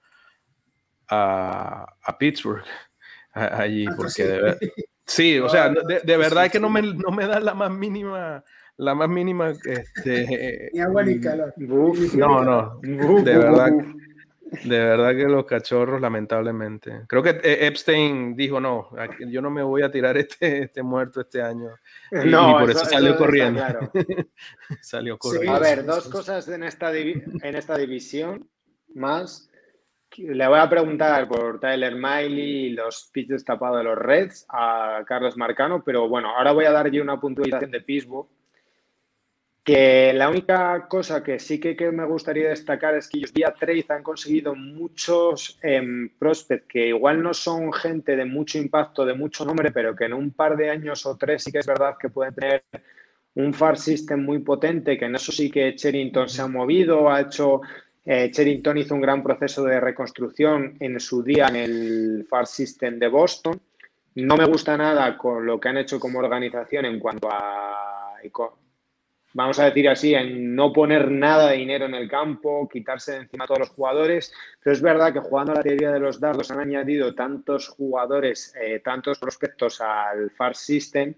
S3: a, Pittsburgh allí, ah, porque de sí, o sea, de, verdad que no me, no me da la más mínima, la más mínima, este,
S4: ni agua ni calor.
S3: no, no, de verdad. De verdad que los cachorros, lamentablemente. Creo que eh, Epstein dijo, no, yo no me voy a tirar este, este muerto este año. Y, no, por eso, salió corriendo. salió corriendo.
S1: A ver, dos cosas en esta, en esta división más. Le voy a preguntar por Tyler Miley y los pitches tapados de los Reds a Carlos Marcano, pero bueno, ahora voy a dar yo una puntualización de Pittsburgh que la única cosa que sí que, me gustaría destacar es que ellos día trade han conseguido muchos eh, prospects que igual no son gente de mucho impacto, de mucho nombre, pero que en un par de años o tres sí que es verdad que pueden tener un far system muy potente, que en eso sí que Cherrington se ha movido, ha hecho, eh, Cherrington hizo un gran proceso de reconstrucción en su día en el far system de Boston. No me gusta nada con lo que han hecho como organización en cuanto a vamos a decir así, en no poner nada de dinero en el campo, quitarse de encima a todos los jugadores. Pero es verdad que jugando a la teoría de los dardos han añadido tantos jugadores, eh, tantos prospectos al Far System,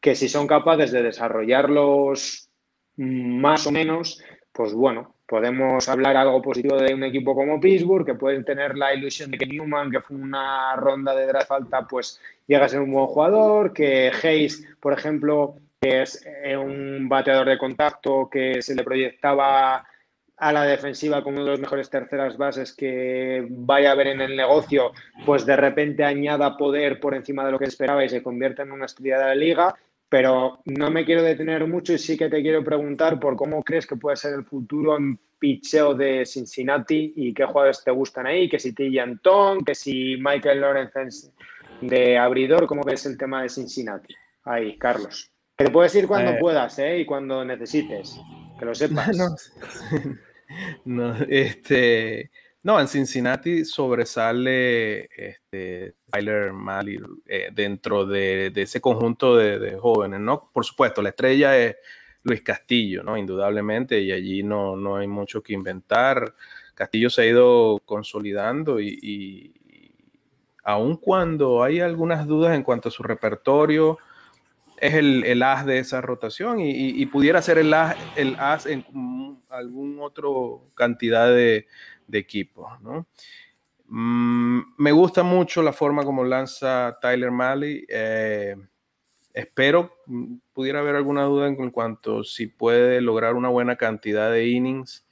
S1: que si son capaces de desarrollarlos más o menos, pues bueno, podemos hablar algo positivo de un equipo como Pittsburgh, que pueden tener la ilusión de que Newman, que fue una ronda de draft alta, pues llega a ser un buen jugador, que Hayes, por ejemplo, que es eh, un bateador de contacto que se le proyectaba a la defensiva como uno de los mejores terceras bases que vaya a haber en el negocio, pues de repente añada poder por encima de lo que esperaba y se convierte en una estrella de la liga. Pero no me quiero detener mucho y sí que te quiero preguntar por cómo crees que puede ser el futuro en picheo de Cincinnati y qué jugadores te gustan ahí, que si T. Anton, que si Michael Lawrence de abridor, ¿cómo ves el tema de Cincinnati? Ahí, Carlos. Que te puedes ir cuando eh, puedas, ¿eh? Y cuando necesites. Que lo sepas.
S3: No, este. No, en Cincinnati sobresale este, Tyler Malley eh, dentro de, ese conjunto de, jóvenes, ¿no? Por supuesto, la estrella es, Luis Castillo, ¿no? Indudablemente, y allí no, no hay mucho que inventar. Castillo se ha ido consolidando y, aun cuando hay algunas dudas en cuanto a su repertorio, es el, as de esa rotación y, pudiera ser el as, el as en algún otro cantidad de, equipos, ¿no? Mm, me gusta mucho la forma como lanza Tyler Malley. Eh, espero pudiera haber alguna duda en cuanto si puede lograr una buena cantidad de innings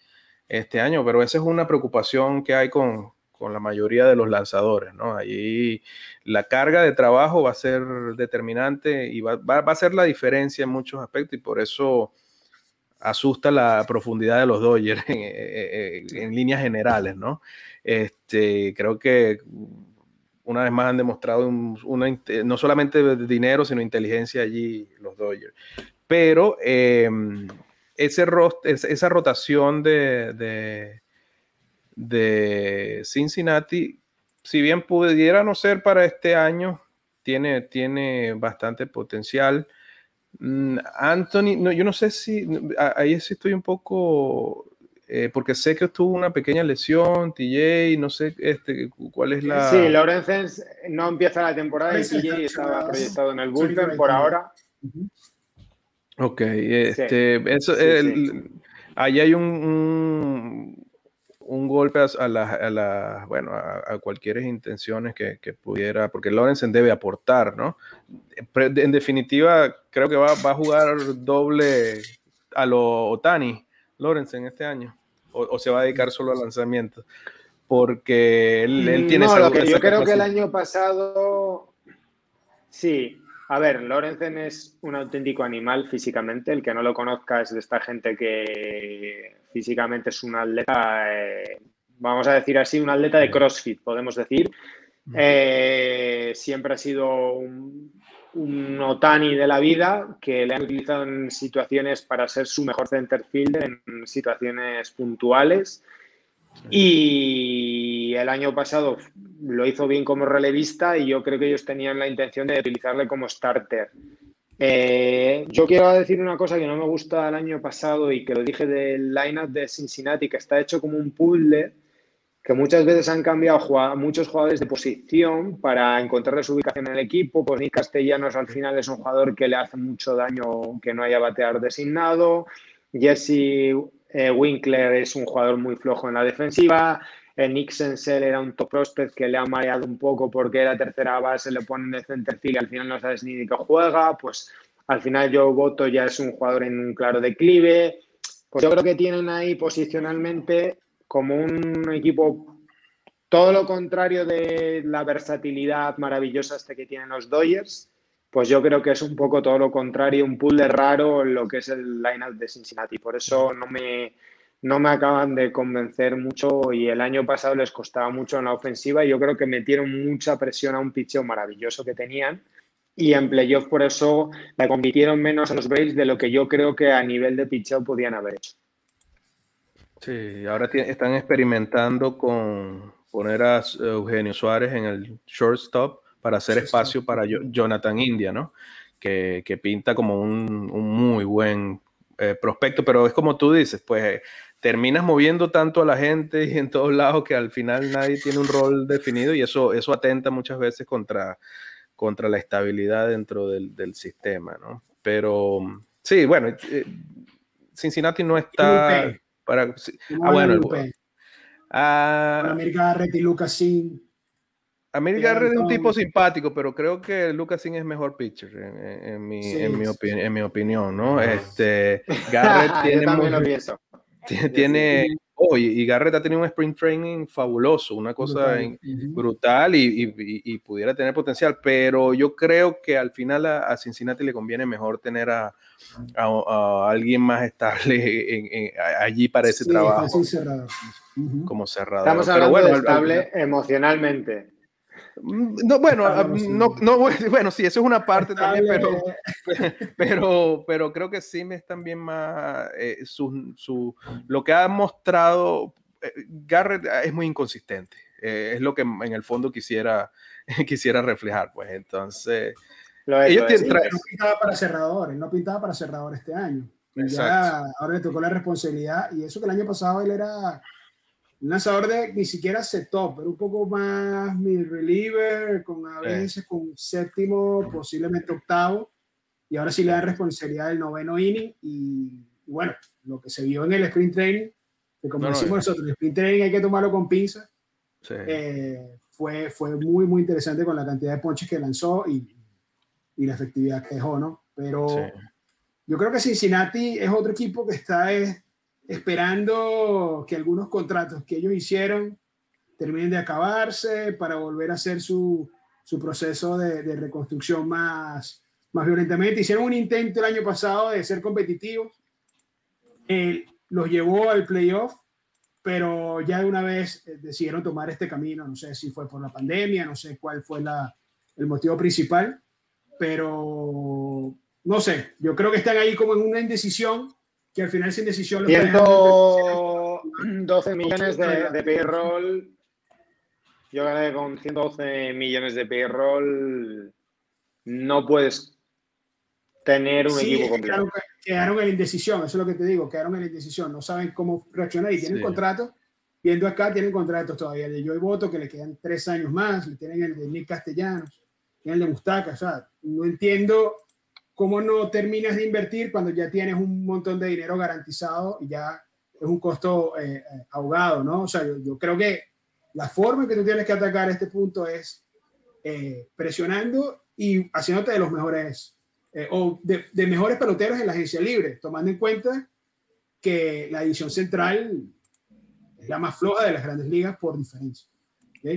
S3: este año, pero esa es una preocupación que hay con, la mayoría de los lanzadores, ¿no? Ahí la carga de trabajo va a ser determinante y va, a ser la diferencia en muchos aspectos y por eso asusta la profundidad de los Dodgers en, líneas generales, ¿no? Este, creo que una vez más han demostrado una, no solamente dinero, sino inteligencia allí los Dodgers. Pero em, ese esa rotación de, de, Cincinnati, si bien pudiera no ser para este año, tiene, tiene bastante potencial. Mm, Anthony, yo no sé si, ahí sí estoy un poco, eh, porque sé que tuvo una pequeña lesión, TJ, no sé este, cuál es la...
S1: Sí, Lorenzen no empieza la temporada y TJ estaba proyectado en el bullpen por ahora.
S3: Ok, este, eso, ahí hay un, un, golpe a las, bueno, a, cualquier intenciones que, pudiera, porque Lorenzen debe aportar, ¿no? En definitiva, creo que va, a jugar doble a lo Otani, Lorenzen, este año, o, se va a dedicar solo al lanzamiento, porque él, tiene...
S1: No, lo que yo creo que el año pasado, sí, a ver, Lorenzen es un auténtico animal físicamente. El que no lo conozca es de esta gente que físicamente es un atleta, eh, vamos a decir así, un atleta de CrossFit, podemos decir. Eh, siempre ha sido un, un, Otani de la vida que le han utilizado en situaciones para ser su mejor center fielder, en situaciones puntuales. Y el año pasado lo hizo bien como relevista y yo creo que ellos tenían la intención de utilizarle como starter. Eh, yo quiero decir una cosa que no me gusta el año pasado y que lo dije del lineup de Cincinnati, que está hecho como un puzzle, que muchas veces han cambiado muchos jugadores de posición para encontrarle su ubicación en el equipo. Pues Nick Castellanos al final es un jugador que le hace mucho daño que no haya bateador designado. Jesse eh, Winkler es un jugador muy flojo en la defensiva. Nick Sensel era un top prospect que le ha mareado un poco porque era tercera base, le ponen de center y al final no sabes ni de qué juega. Pues al final yo voto ya es un jugador en un claro declive. Pues yo creo que tienen ahí posicionalmente como un equipo todo lo contrario de la versatilidad maravillosa este que tienen los Dodgers pues yo creo que es un poco todo lo contrario, un pool de raro lo que es el lineup de Cincinnati. Por eso no me, no me acaban de convencer mucho y el año pasado les costaba mucho en la ofensiva y yo creo que metieron mucha presión a un picheo maravilloso que tenían y en playoff por eso le compitieron menos a los Braves de lo que yo creo que a nivel de picheo podían haber hecho.
S3: Sí, ahora están experimentando con poner a Eugenio Suárez en el shortstop para hacer espacio para Jonathan India, ¿no? Que, pinta como un, muy buen eh, prospecto, pero es como tú dices, pues terminas moviendo tanto a la gente y en todos lados que al final nadie tiene un rol definido y eso, eso atenta muchas veces contra, contra la estabilidad dentro del, sistema, ¿no? Pero sí, bueno, eh, Cincinnati no está para...
S4: ah, bueno, ah, América Garrett y Lucas
S3: Amir Garrett es un tipo simpático, pero creo que Lucas Sin es mejor pitcher, en, mi, en, mi, en mi, opinión, ¿no? Este, Garrett tiene... tiene, oh, y, Garrett ha tenido un sprint training fabuloso, una cosa brutal, y, y, pudiera tener potencial, pero yo creo que al final a, Cincinnati le conviene mejor tener a, a, alguien más estable allí para ese trabajo. Como cerrado.
S1: Estamos hablando de estable emocionalmente.
S3: Mm, no, bueno, ah, no, no, bueno, sí, eso es una parte también, pero, pero, pero creo que sí me es también más eh, su, su, lo que ha mostrado eh, Garrett es muy inconsistente. Eh, es lo que en el fondo quisiera, quisiera reflejar, pues entonces.
S4: ellos no pintaba para cerrador, no pintaba para cerrador este año. Ya, ahora le tocó la responsabilidad y eso que el año pasado él era un lanzador de ni siquiera top, pero un poco más mid reliever, con a veces con séptimo, posiblemente octavo, y ahora sí le dan responsabilidad del noveno inning y, bueno, lo que se vio en el sprint training, que como decimos nosotros, el sprint training hay que tomarlo con pinza, eh, fue, fue muy, muy interesante con la cantidad de ponches que lanzó y, y la efectividad que dejó, ¿no? Pero yo creo que Cincinnati es otro equipo que está eh, esperando que algunos contratos que ellos hicieron terminen de acabarse para volver a hacer su, su proceso de, reconstrucción más, más violentamente. Hicieron un intento el año pasado de ser competitivos, eh, los llevó al playoff, pero ya de una vez eh, decidieron tomar este camino. No sé si fue por la pandemia, no sé cuál fue la, el motivo principal, pero no sé, yo creo que están ahí como en una indecisión, que al final esa indecisión...
S1: 112 millones de, de payroll. Yo gané con 112 millones de payroll. No puedes tener un equipo completo.
S4: Quedaron, en la indecisión, eso es lo que te digo, quedaron en la indecisión, no saben cómo reaccionar y tienen contratos. Viendo acá, tienen contratos todavía. El de Joey Voto, que le quedan tres años más, y tienen el de Nick Castellanos, tienen el de Mustaca. O sea, no entiendo ¿cómo no terminas de invertir cuando ya tienes un montón de dinero garantizado y ya es un costo eh, eh, ahogado, ¿no? O sea, yo, creo que la forma que tú tienes que atacar este punto es eh, presionando y haciéndote de los mejores o de, mejores peloteros en la agencia libre, tomando en cuenta que la edición central es la más floja de las grandes ligas por diferencia.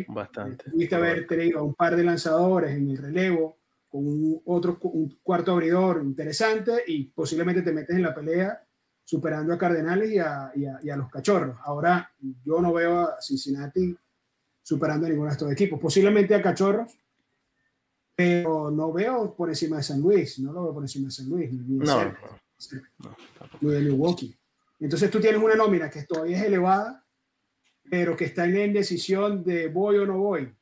S3: Bastante.
S4: Tuviste haber tenido un par de lanzadores en el relevo, con un otro un cuarto abridor interesante y posiblemente te metes en la pelea superando a Cardenales y a, y a, los Cachorros. Ahora yo no veo a Cincinnati superando a ninguno de estos equipos, posiblemente a Cachorros, pero no veo por encima de San Luis, no lo veo por encima de San Luis, ni de, no, ni de Milwaukee. Entonces tú tienes una nómina que todavía es elevada, pero que está en la indecisión de voy o no voy.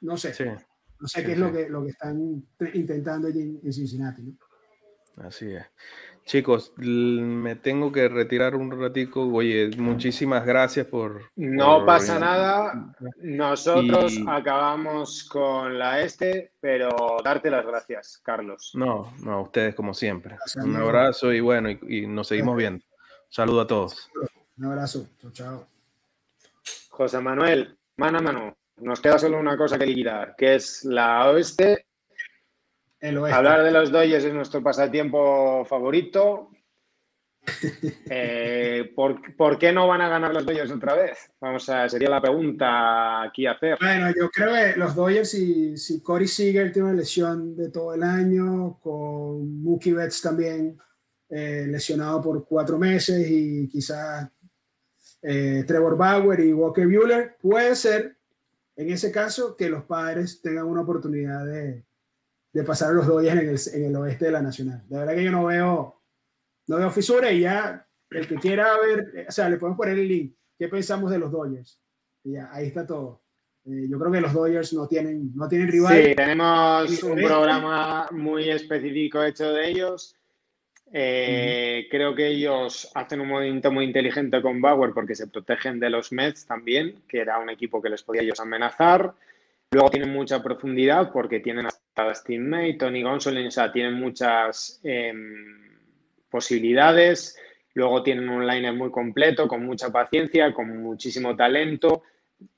S4: No sé. No sé qué es lo que, lo que están intentando allí en Cincinnati. ¿no?
S3: Así es. Chicos, me tengo que retirar un ratico. Oye, muchísimas gracias por...
S1: No pasa nada. Nosotros acabamos con la este, pero darte las gracias, Carlos.
S3: No, no, a ustedes como siempre. Un abrazo y bueno, y, nos seguimos viendo. saludo a todos.
S4: Un abrazo. Chao, chao.
S1: José Manuel, mano a mano. Nos queda solo una cosa que liquidar, que es la oeste. Hablar de los Dodgers es nuestro pasatiempo favorito. Eh, ¿por, qué no van a ganar los Dodgers otra vez? Vamos a, sería la pregunta aquí a hacer.
S4: Bueno, yo creo que los Dodgers, si, si Corey Seager tiene una lesión de todo el año, con Mookie Betts también eh, lesionado por cuatro meses y quizás eh, Trevor Bauer y Walker Bueller, puede ser en ese caso, que los padres tengan una oportunidad de, de pasar a los Dodgers en el, en el, oeste de la Nacional. De verdad que yo no veo, no veo fisura y ya el que quiera ver, o sea, le podemos poner el link. ¿Qué pensamos de los Dodgers? Y ya, ahí está todo. Eh, yo creo que los Dodgers no tienen, no tienen rival.
S1: Sí, tenemos un programa muy específico hecho de ellos. Eh, creo que ellos hacen un movimiento muy inteligente con Bauer porque se protegen de los Mets también, que era un equipo que les podía ellos amenazar. Luego tienen mucha profundidad porque tienen hasta Steve May, Tony Gonsolin, o sea, tienen muchas em, posibilidades. Luego tienen un liner muy completo, con mucha paciencia, con muchísimo talento.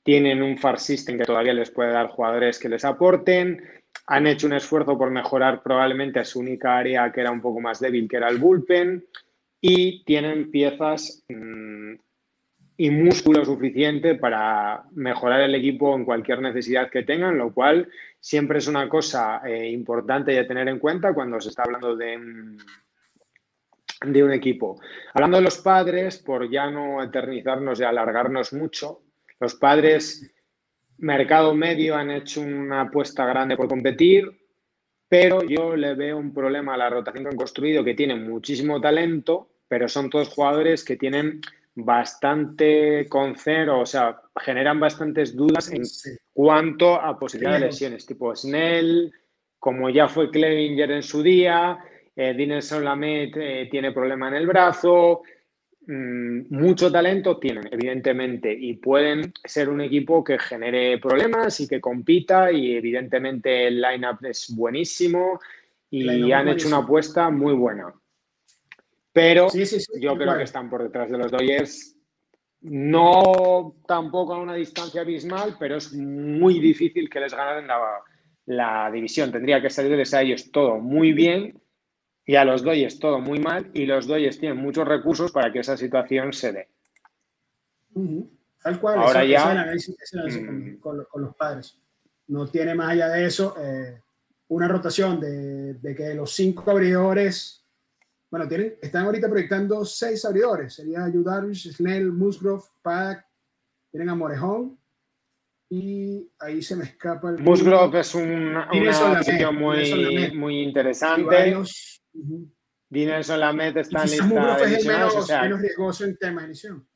S1: Tienen un far system que todavía les puede dar jugadores que les aporten han hecho un esfuerzo por mejorar probablemente a su única área que era un poco más débil, que era el bullpen, y tienen piezas mm, y músculo suficiente para mejorar el equipo en cualquier necesidad que tengan, lo cual siempre es una cosa eh, importante a tener en cuenta cuando se está hablando de, de un equipo. Hablando de los padres, por ya no eternizarnos y alargarnos mucho, los padres mercado medio han hecho una apuesta grande por competir, pero yo le veo un problema a la rotación que han construido, que tienen muchísimo talento, pero son todos jugadores que tienen bastante con cero, o sea, generan bastantes dudas en cuanto a posibilidad de lesiones, tipo Snell, como ya fue Clevinger en su día, eh, Dinelson Lamet eh, tiene problema en el brazo, mucho talento tienen, evidentemente, y pueden ser un equipo que genere problemas y que compita, y evidentemente el lineup es buenísimo y han hecho una apuesta muy buena. Pero yo creo que están por detrás de los Dodgers. No tampoco a una distancia abismal, pero es muy difícil que les ganen la, la división. Tendría que salirles a ellos todo muy bien y a los Dodgers todo muy mal. Y los Dodgers tienen muchos recursos para que esa situación se dé.
S4: Tal cual, Ahora ya, mm. con, los padres. No tiene más allá de eso eh, una rotación de, de que los cinco abridores bueno, tienen, están ahorita proyectando seis abridores. Sería Judarvish, Snell, Musgrove, Pack, tienen a Morejón y ahí se me escapa el...
S1: Musgrove es una, una muy, muy interesante. Dinelson Lamet está en lista
S4: Musgrove es el menos, o sea, menos riesgoso en tema de edición.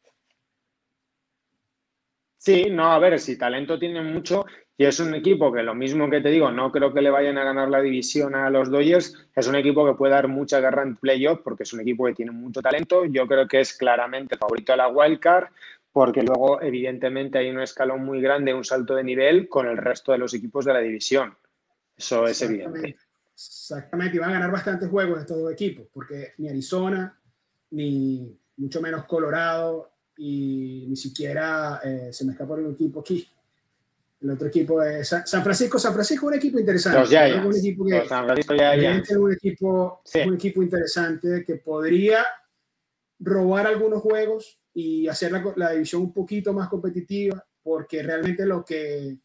S1: Sí, no, a ver, si talento tiene mucho y es un equipo que lo mismo que te digo, no creo que le vayan a ganar la división a los Dodgers, es un equipo que puede dar mucha guerra en playoff porque es un equipo que tiene mucho talento, yo creo que es claramente favorito a la wildcard porque luego evidentemente hay un escalón muy grande, un salto de nivel con el resto de los equipos de la división. Eso es evidente.
S4: Exactamente, y van a ganar bastantes juegos estos dos equipos, porque ni Arizona, ni mucho menos Colorado, y ni siquiera eh, se me escapa un equipo aquí, el otro equipo es San Francisco. San Francisco es un equipo interesante.
S1: Los
S4: Giants. Un
S1: equipo que,
S4: San Francisco Es un equipo, un equipo interesante que podría robar algunos juegos y hacer la, división un poquito más competitiva, porque realmente lo que,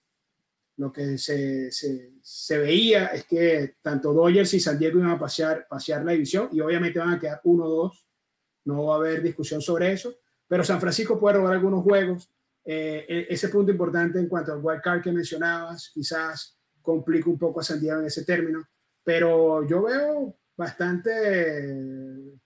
S4: lo que se, se, se, veía es que tanto Dodgers y San Diego iban a pasear, pasear la división y obviamente van a quedar 1-2. No va a haber discusión sobre eso, pero San Francisco puede robar algunos juegos eh, e-, ese punto importante en cuanto al wild card que mencionabas, quizás complica un poco a Santiago en ese término, pero yo veo bastante,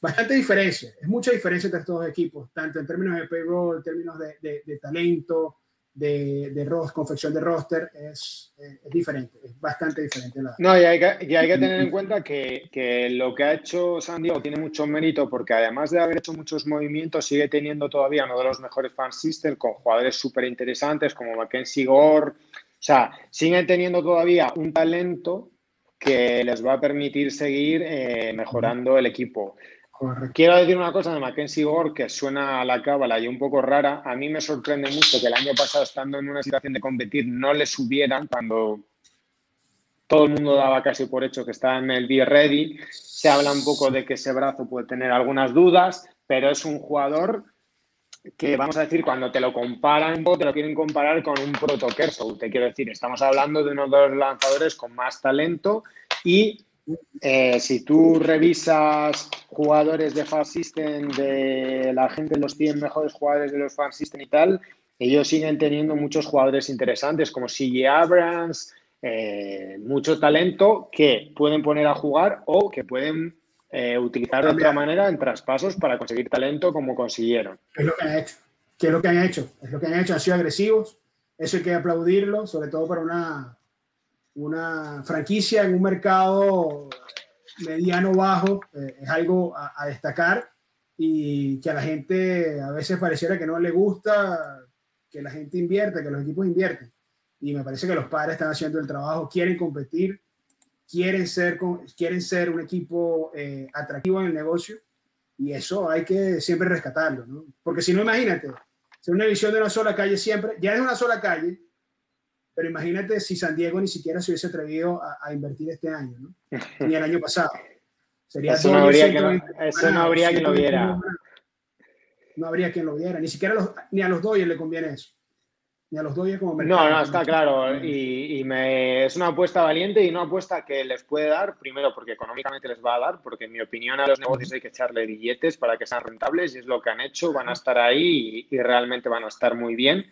S4: bastante diferencia, es mucha diferencia entre estos dos equipos, tanto en términos de payroll, en términos de, de talento, de, de confección de roster es, es, diferente, es bastante diferente. La...
S1: No, y hay que, hay que tener en cuenta que, que, lo que ha hecho San Diego tiene mucho mérito porque además de haber hecho muchos movimientos, sigue teniendo todavía uno de los mejores fan systems con jugadores súper interesantes como Mackenzie Gore. O sea, siguen teniendo todavía un talento que les va a permitir seguir eh, mejorando el equipo. Quiero decir una cosa de Mackenzie Gore que suena a la cábala y un poco rara. A mí me sorprende mucho que el año pasado, estando en una situación de competir, no le subieran cuando todo el mundo daba casi por hecho que estaba en el Be Ready. Se habla un poco de que ese brazo puede tener algunas dudas, pero es un jugador que, vamos a decir, cuando te lo comparan, te lo quieren comparar con un Proto Kershaw. Te quiero decir, estamos hablando de uno de los lanzadores con más talento y eh, si tú revisas jugadores de Fast System, de la gente, los 100 mejores jugadores de los Fast System y tal, ellos siguen teniendo muchos jugadores interesantes como CJ Abrams, eh, mucho talento que pueden poner a jugar o que pueden eh, utilizar de otra manera en traspasos para conseguir talento como consiguieron.
S4: Es lo que han hecho. ¿Qué es lo que han hecho? Es lo que han hecho. Han sido agresivos. Eso hay que aplaudirlo, sobre todo para una una franquicia en un mercado mediano bajo eh, es algo a, destacar y que a la gente a veces pareciera que no le gusta que la gente invierta, que los equipos invierten. Y me parece que los padres están haciendo el trabajo, quieren competir, quieren ser, quieren ser un equipo eh, atractivo en el negocio y eso hay que siempre rescatarlo, ¿no? Porque si no, imagínate, ser una visión de una sola calle siempre, ya es una sola calle, pero imagínate si San Diego ni siquiera se hubiese atrevido a, invertir este año, ¿no? Ni el año pasado.
S1: Sería eso, no habría, que eso no habría quien lo viera.
S4: No habría quien lo viera. Ni siquiera los, ni a los Dodgers le conviene eso. Ni a los Dodgers como
S1: mercado. No, no, está claro. Y, me, es una apuesta valiente y una apuesta que les puede dar, primero porque económicamente les va a dar, porque en mi opinión a los negocios hay que echarle billetes para que sean rentables y es lo que han hecho. Van a estar ahí y, y realmente van a estar muy bien.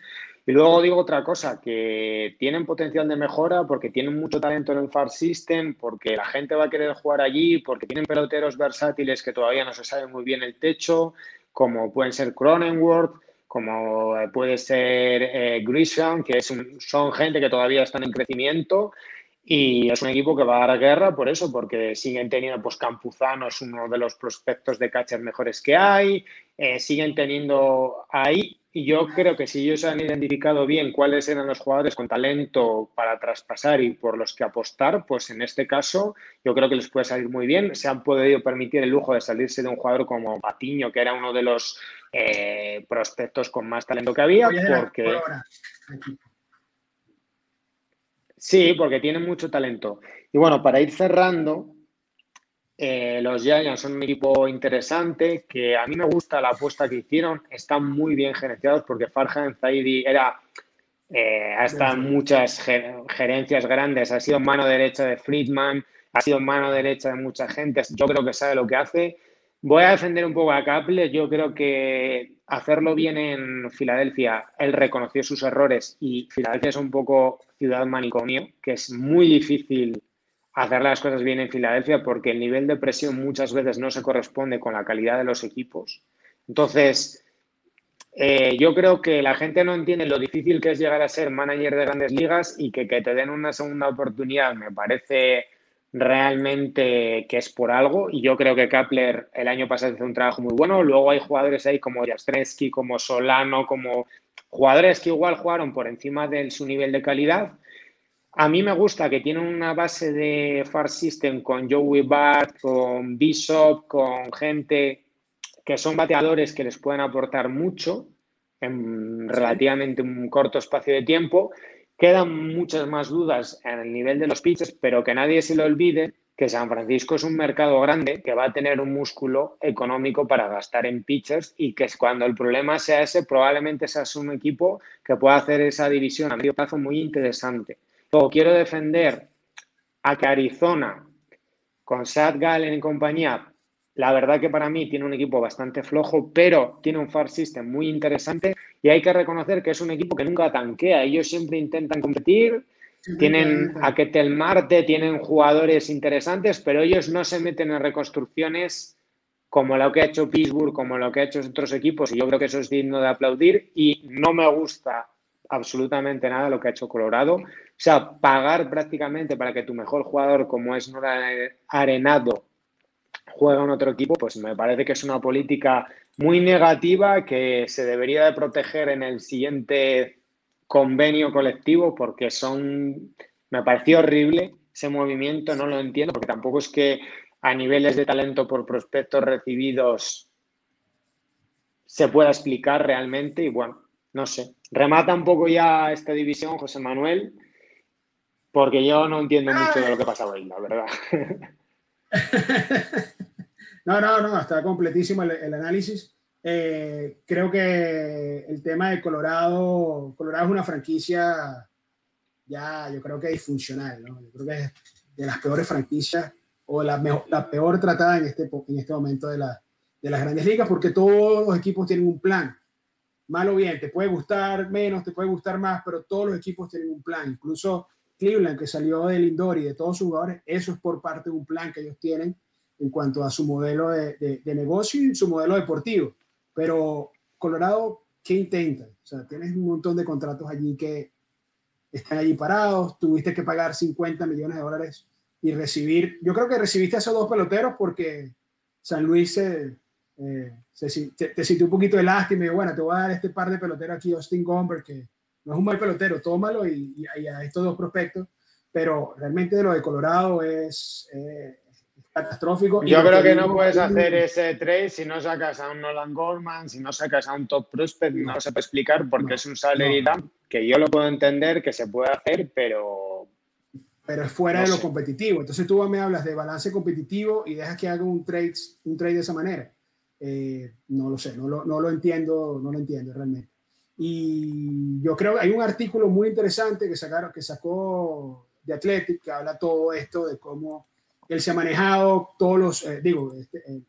S1: Y luego digo otra cosa, que tienen potencial de mejora porque tienen mucho talento en el Far System, porque la gente va a querer jugar allí, porque tienen peloteros versátiles que todavía no se sabe muy bien el techo, como pueden ser Cronenworth, como puede ser eh, Grisham, que es son gente que todavía están en crecimiento Y es un equipo que va a dar guerra por eso, porque siguen teniendo, pues Campuzano es uno de los prospectos de catcher mejores que hay, eh, siguen teniendo ahí, y yo creo que si ellos han identificado bien cuáles eran los jugadores con talento para traspasar y por los que apostar, pues en este caso yo creo que les puede salir muy bien. Se han podido permitir el lujo de salirse de un jugador como Patiño, que era uno de los eh, prospectos con más talento que había, porque... Sí, porque tienen mucho talento. Y bueno, para ir cerrando, eh, los Giants son un equipo interesante que a mí me gusta la apuesta que hicieron. Están muy bien gerenciados porque Farhan Zaidi era eh, hasta muchas gerencias grandes. Ha sido mano derecha de Friedman, ha sido mano derecha de mucha gente. Yo creo que sabe lo que hace. Voy a defender un poco a Capler. Yo creo que hacerlo bien en Filadelfia, él reconoció sus errores y Filadelfia es un poco ciudad manicomio, que es muy difícil hacer las cosas bien en Filadelfia porque el nivel de presión muchas veces no se corresponde con la calidad de los equipos. Entonces, eh, yo creo que la gente no entiende lo difícil que es llegar a ser manager de grandes ligas y que, te den una segunda oportunidad me parece realmente que es por algo y yo creo que Kapler el año pasado hizo un trabajo muy bueno. Luego hay jugadores ahí como Jastreski, como Solano, como jugadores que igual jugaron por encima de su nivel de calidad a mí me gusta que tiene una base de Far System con Joey Bart, con Bishop, con gente que son bateadores que les pueden aportar mucho en relativamente un corto espacio de tiempo. Quedan muchas más dudas en el nivel de los pitches, pero que nadie se le olvide que San Francisco es un mercado grande que va a tener un músculo económico para gastar en pitchers y que cuando el problema sea ese, probablemente seas un equipo que pueda hacer esa división a medio plazo muy interesante o quiero defender a que Arizona, con Sad Gallen y compañía, la verdad que para mí tiene un equipo bastante flojo, pero tiene un far system muy interesante y hay que reconocer que es un equipo que nunca tanquea. Ellos siempre intentan competir, tienen a Ketel Marte, tienen jugadores interesantes, pero ellos no se meten en reconstrucciones como lo que ha hecho Pittsburgh, como lo que ha hecho otros equipos, y yo creo que eso es digno de aplaudir y no me gusta absolutamente nada lo que ha hecho Colorado. O sea, pagar prácticamente para que tu mejor jugador, como es Nora Arenado, juegue en otro equipo, pues me parece que es una política muy negativa que se debería de proteger en el siguiente convenio colectivo porque son, me pareció horrible ese movimiento, no lo entiendo, porque tampoco es que a niveles de talento por prospectos recibidos se pueda explicar realmente y bueno, no sé. Remata un poco ya esta división, José Manuel, porque yo no entiendo mucho de lo que pasaba ahí, la verdad.
S4: No, no, no, está completísimo el, análisis. Eh, creo que el tema de Colorado, Colorado es una franquicia ya, yo creo que disfuncional, ¿no? Yo creo que es de las peores franquicias o la, la peor tratada en este, en este momento de, la, de las grandes ligas porque todos los equipos tienen un plan mal o bien, te puede gustar menos, te puede gustar más, pero todos los equipos tienen un plan. Incluso Cleveland, que salió del Lindor y de todos sus jugadores, eso es por parte de un plan que ellos tienen en cuanto a su modelo de, negocio y su modelo deportivo. Pero Colorado, ¿qué intenta? O sea, tienes un montón de contratos allí que están allí parados, tuviste que pagar 50 millones de dólares y recibir, yo creo que recibiste a esos dos peloteros porque San Luis se, eh, te, te sintió un poquito de lástima y bueno, te voy a dar este par de peloteros aquí, Austin Gomber, que no es un mal pelotero, tómalo y, y, a estos dos prospectos, pero realmente lo de Colorado es eh, catastrófico.
S1: Yo creo que no puedes hacer ese trade si no sacas a un Nolan Gorman, si no sacas a un top prospect, no se puede explicar porque es un salary dump que yo lo puedo entender que se puede hacer, pero
S4: pero es fuera de lo competitivo. Entonces tú me hablas de balance competitivo y dejas que haga un trade, un trade de esa manera. Eh, no lo sé, no lo, no lo, entiendo, no lo entiendo realmente. Y yo creo que hay un artículo muy interesante que, sacaron, que sacó de Athletic que habla todo esto de cómo él se ha manejado, todos los, eh, digo, este, el,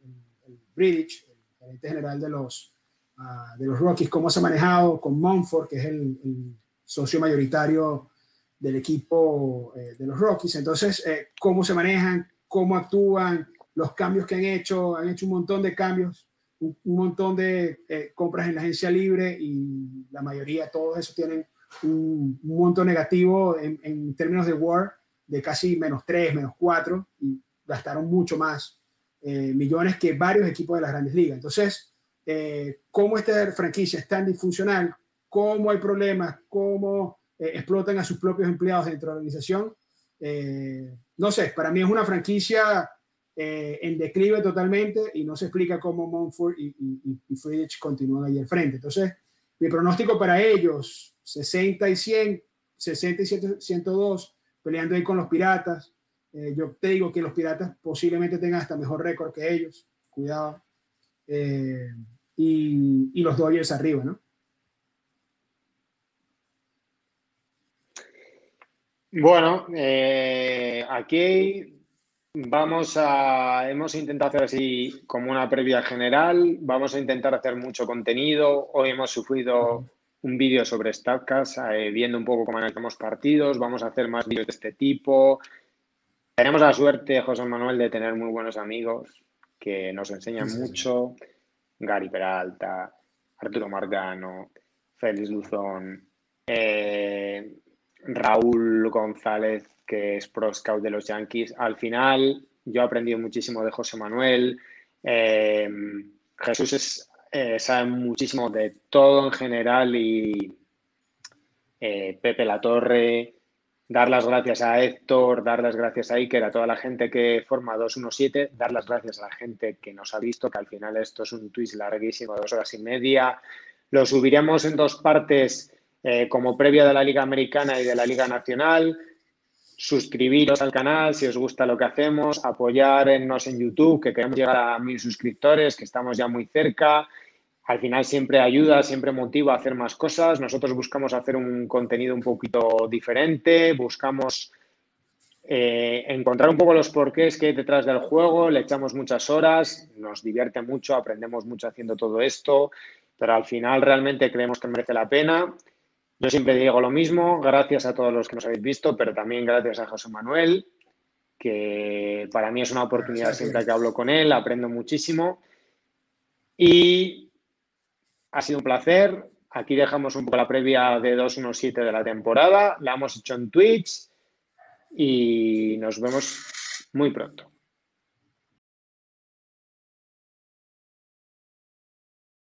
S4: British, el general de los, uh, de los Rockies, cómo se ha manejado con Monfort, que es el, socio mayoritario del equipo eh, de los Rockies. Entonces, cómo se manejan, cómo actúan, los cambios que han hecho, han hecho un montón de cambios, un, montón de eh, compras en la agencia libre y la mayoría, todos esos tienen un, monto negativo en, términos de WAR de casi menos 3, menos 4 y gastaron mucho más eh, millones que varios equipos de las grandes ligas. Entonces, eh, cómo esta franquicia es tan disfuncional, cómo hay problemas, cómo eh, explotan a sus propios empleados dentro de la organización, no sé, para mí es una franquicia en declive totalmente y no se explica cómo Monfort y, y, Friedrich continúan ahí al frente. Entonces, mi pronóstico para ellos, 60 y 100, 60 y 102, peleando ahí con los Piratas. Eh, yo te digo que los Piratas posiblemente tengan hasta mejor récord que ellos. Cuidado. Eh, y, y, los Dodgers arriba, ¿no?
S1: Bueno, eh, aquí vamos a, hemos intentado hacer así como una previa general, vamos a intentar hacer mucho contenido, hoy hemos sufrido un vídeo sobre StatCast, eh, viendo un poco cómo analizamos partidos. Vamos a hacer más vídeos de este tipo. Tenemos la suerte, José Manuel, de tener muy buenos amigos que nos enseñan mucho. Gary Peralta, Arturo Margano, Félix Luzón, eh, Raúl González, que es pro scout de los Yankees. Al final, yo he aprendido muchísimo de José Manuel. Eh, Jesús es eh, saben muchísimo de todo en general y eh, Pepe La Torre, dar las gracias a Héctor, dar las gracias a Iker, a toda la gente que forma 217, dar las gracias a la gente que nos ha visto, que al final esto es un twist larguísimo, dos horas y media. Lo subiremos en dos partes como previa de la Liga Americana y de la Liga Nacional suscribiros al canal si os gusta lo que hacemos, apoyarnos en YouTube, que queremos llegar a mil suscriptores, que estamos ya muy cerca. Al final siempre ayuda, siempre motiva a hacer más cosas. Nosotros buscamos hacer un contenido un poquito diferente, buscamos eh, encontrar un poco los porqués que hay detrás del juego, le echamos muchas horas, nos divierte mucho, aprendemos mucho haciendo todo esto, pero al final realmente creemos que merece la pena. Yo siempre digo lo mismo, gracias a todos los que nos habéis visto, pero también gracias a José Manuel, que para mí es una oportunidad siempre que hablo con él, aprendo muchísimo. Y ha sido un placer. Aquí dejamos un poco la previa de 217 de la temporada. La hemos hecho en Twitch y nos vemos muy pronto.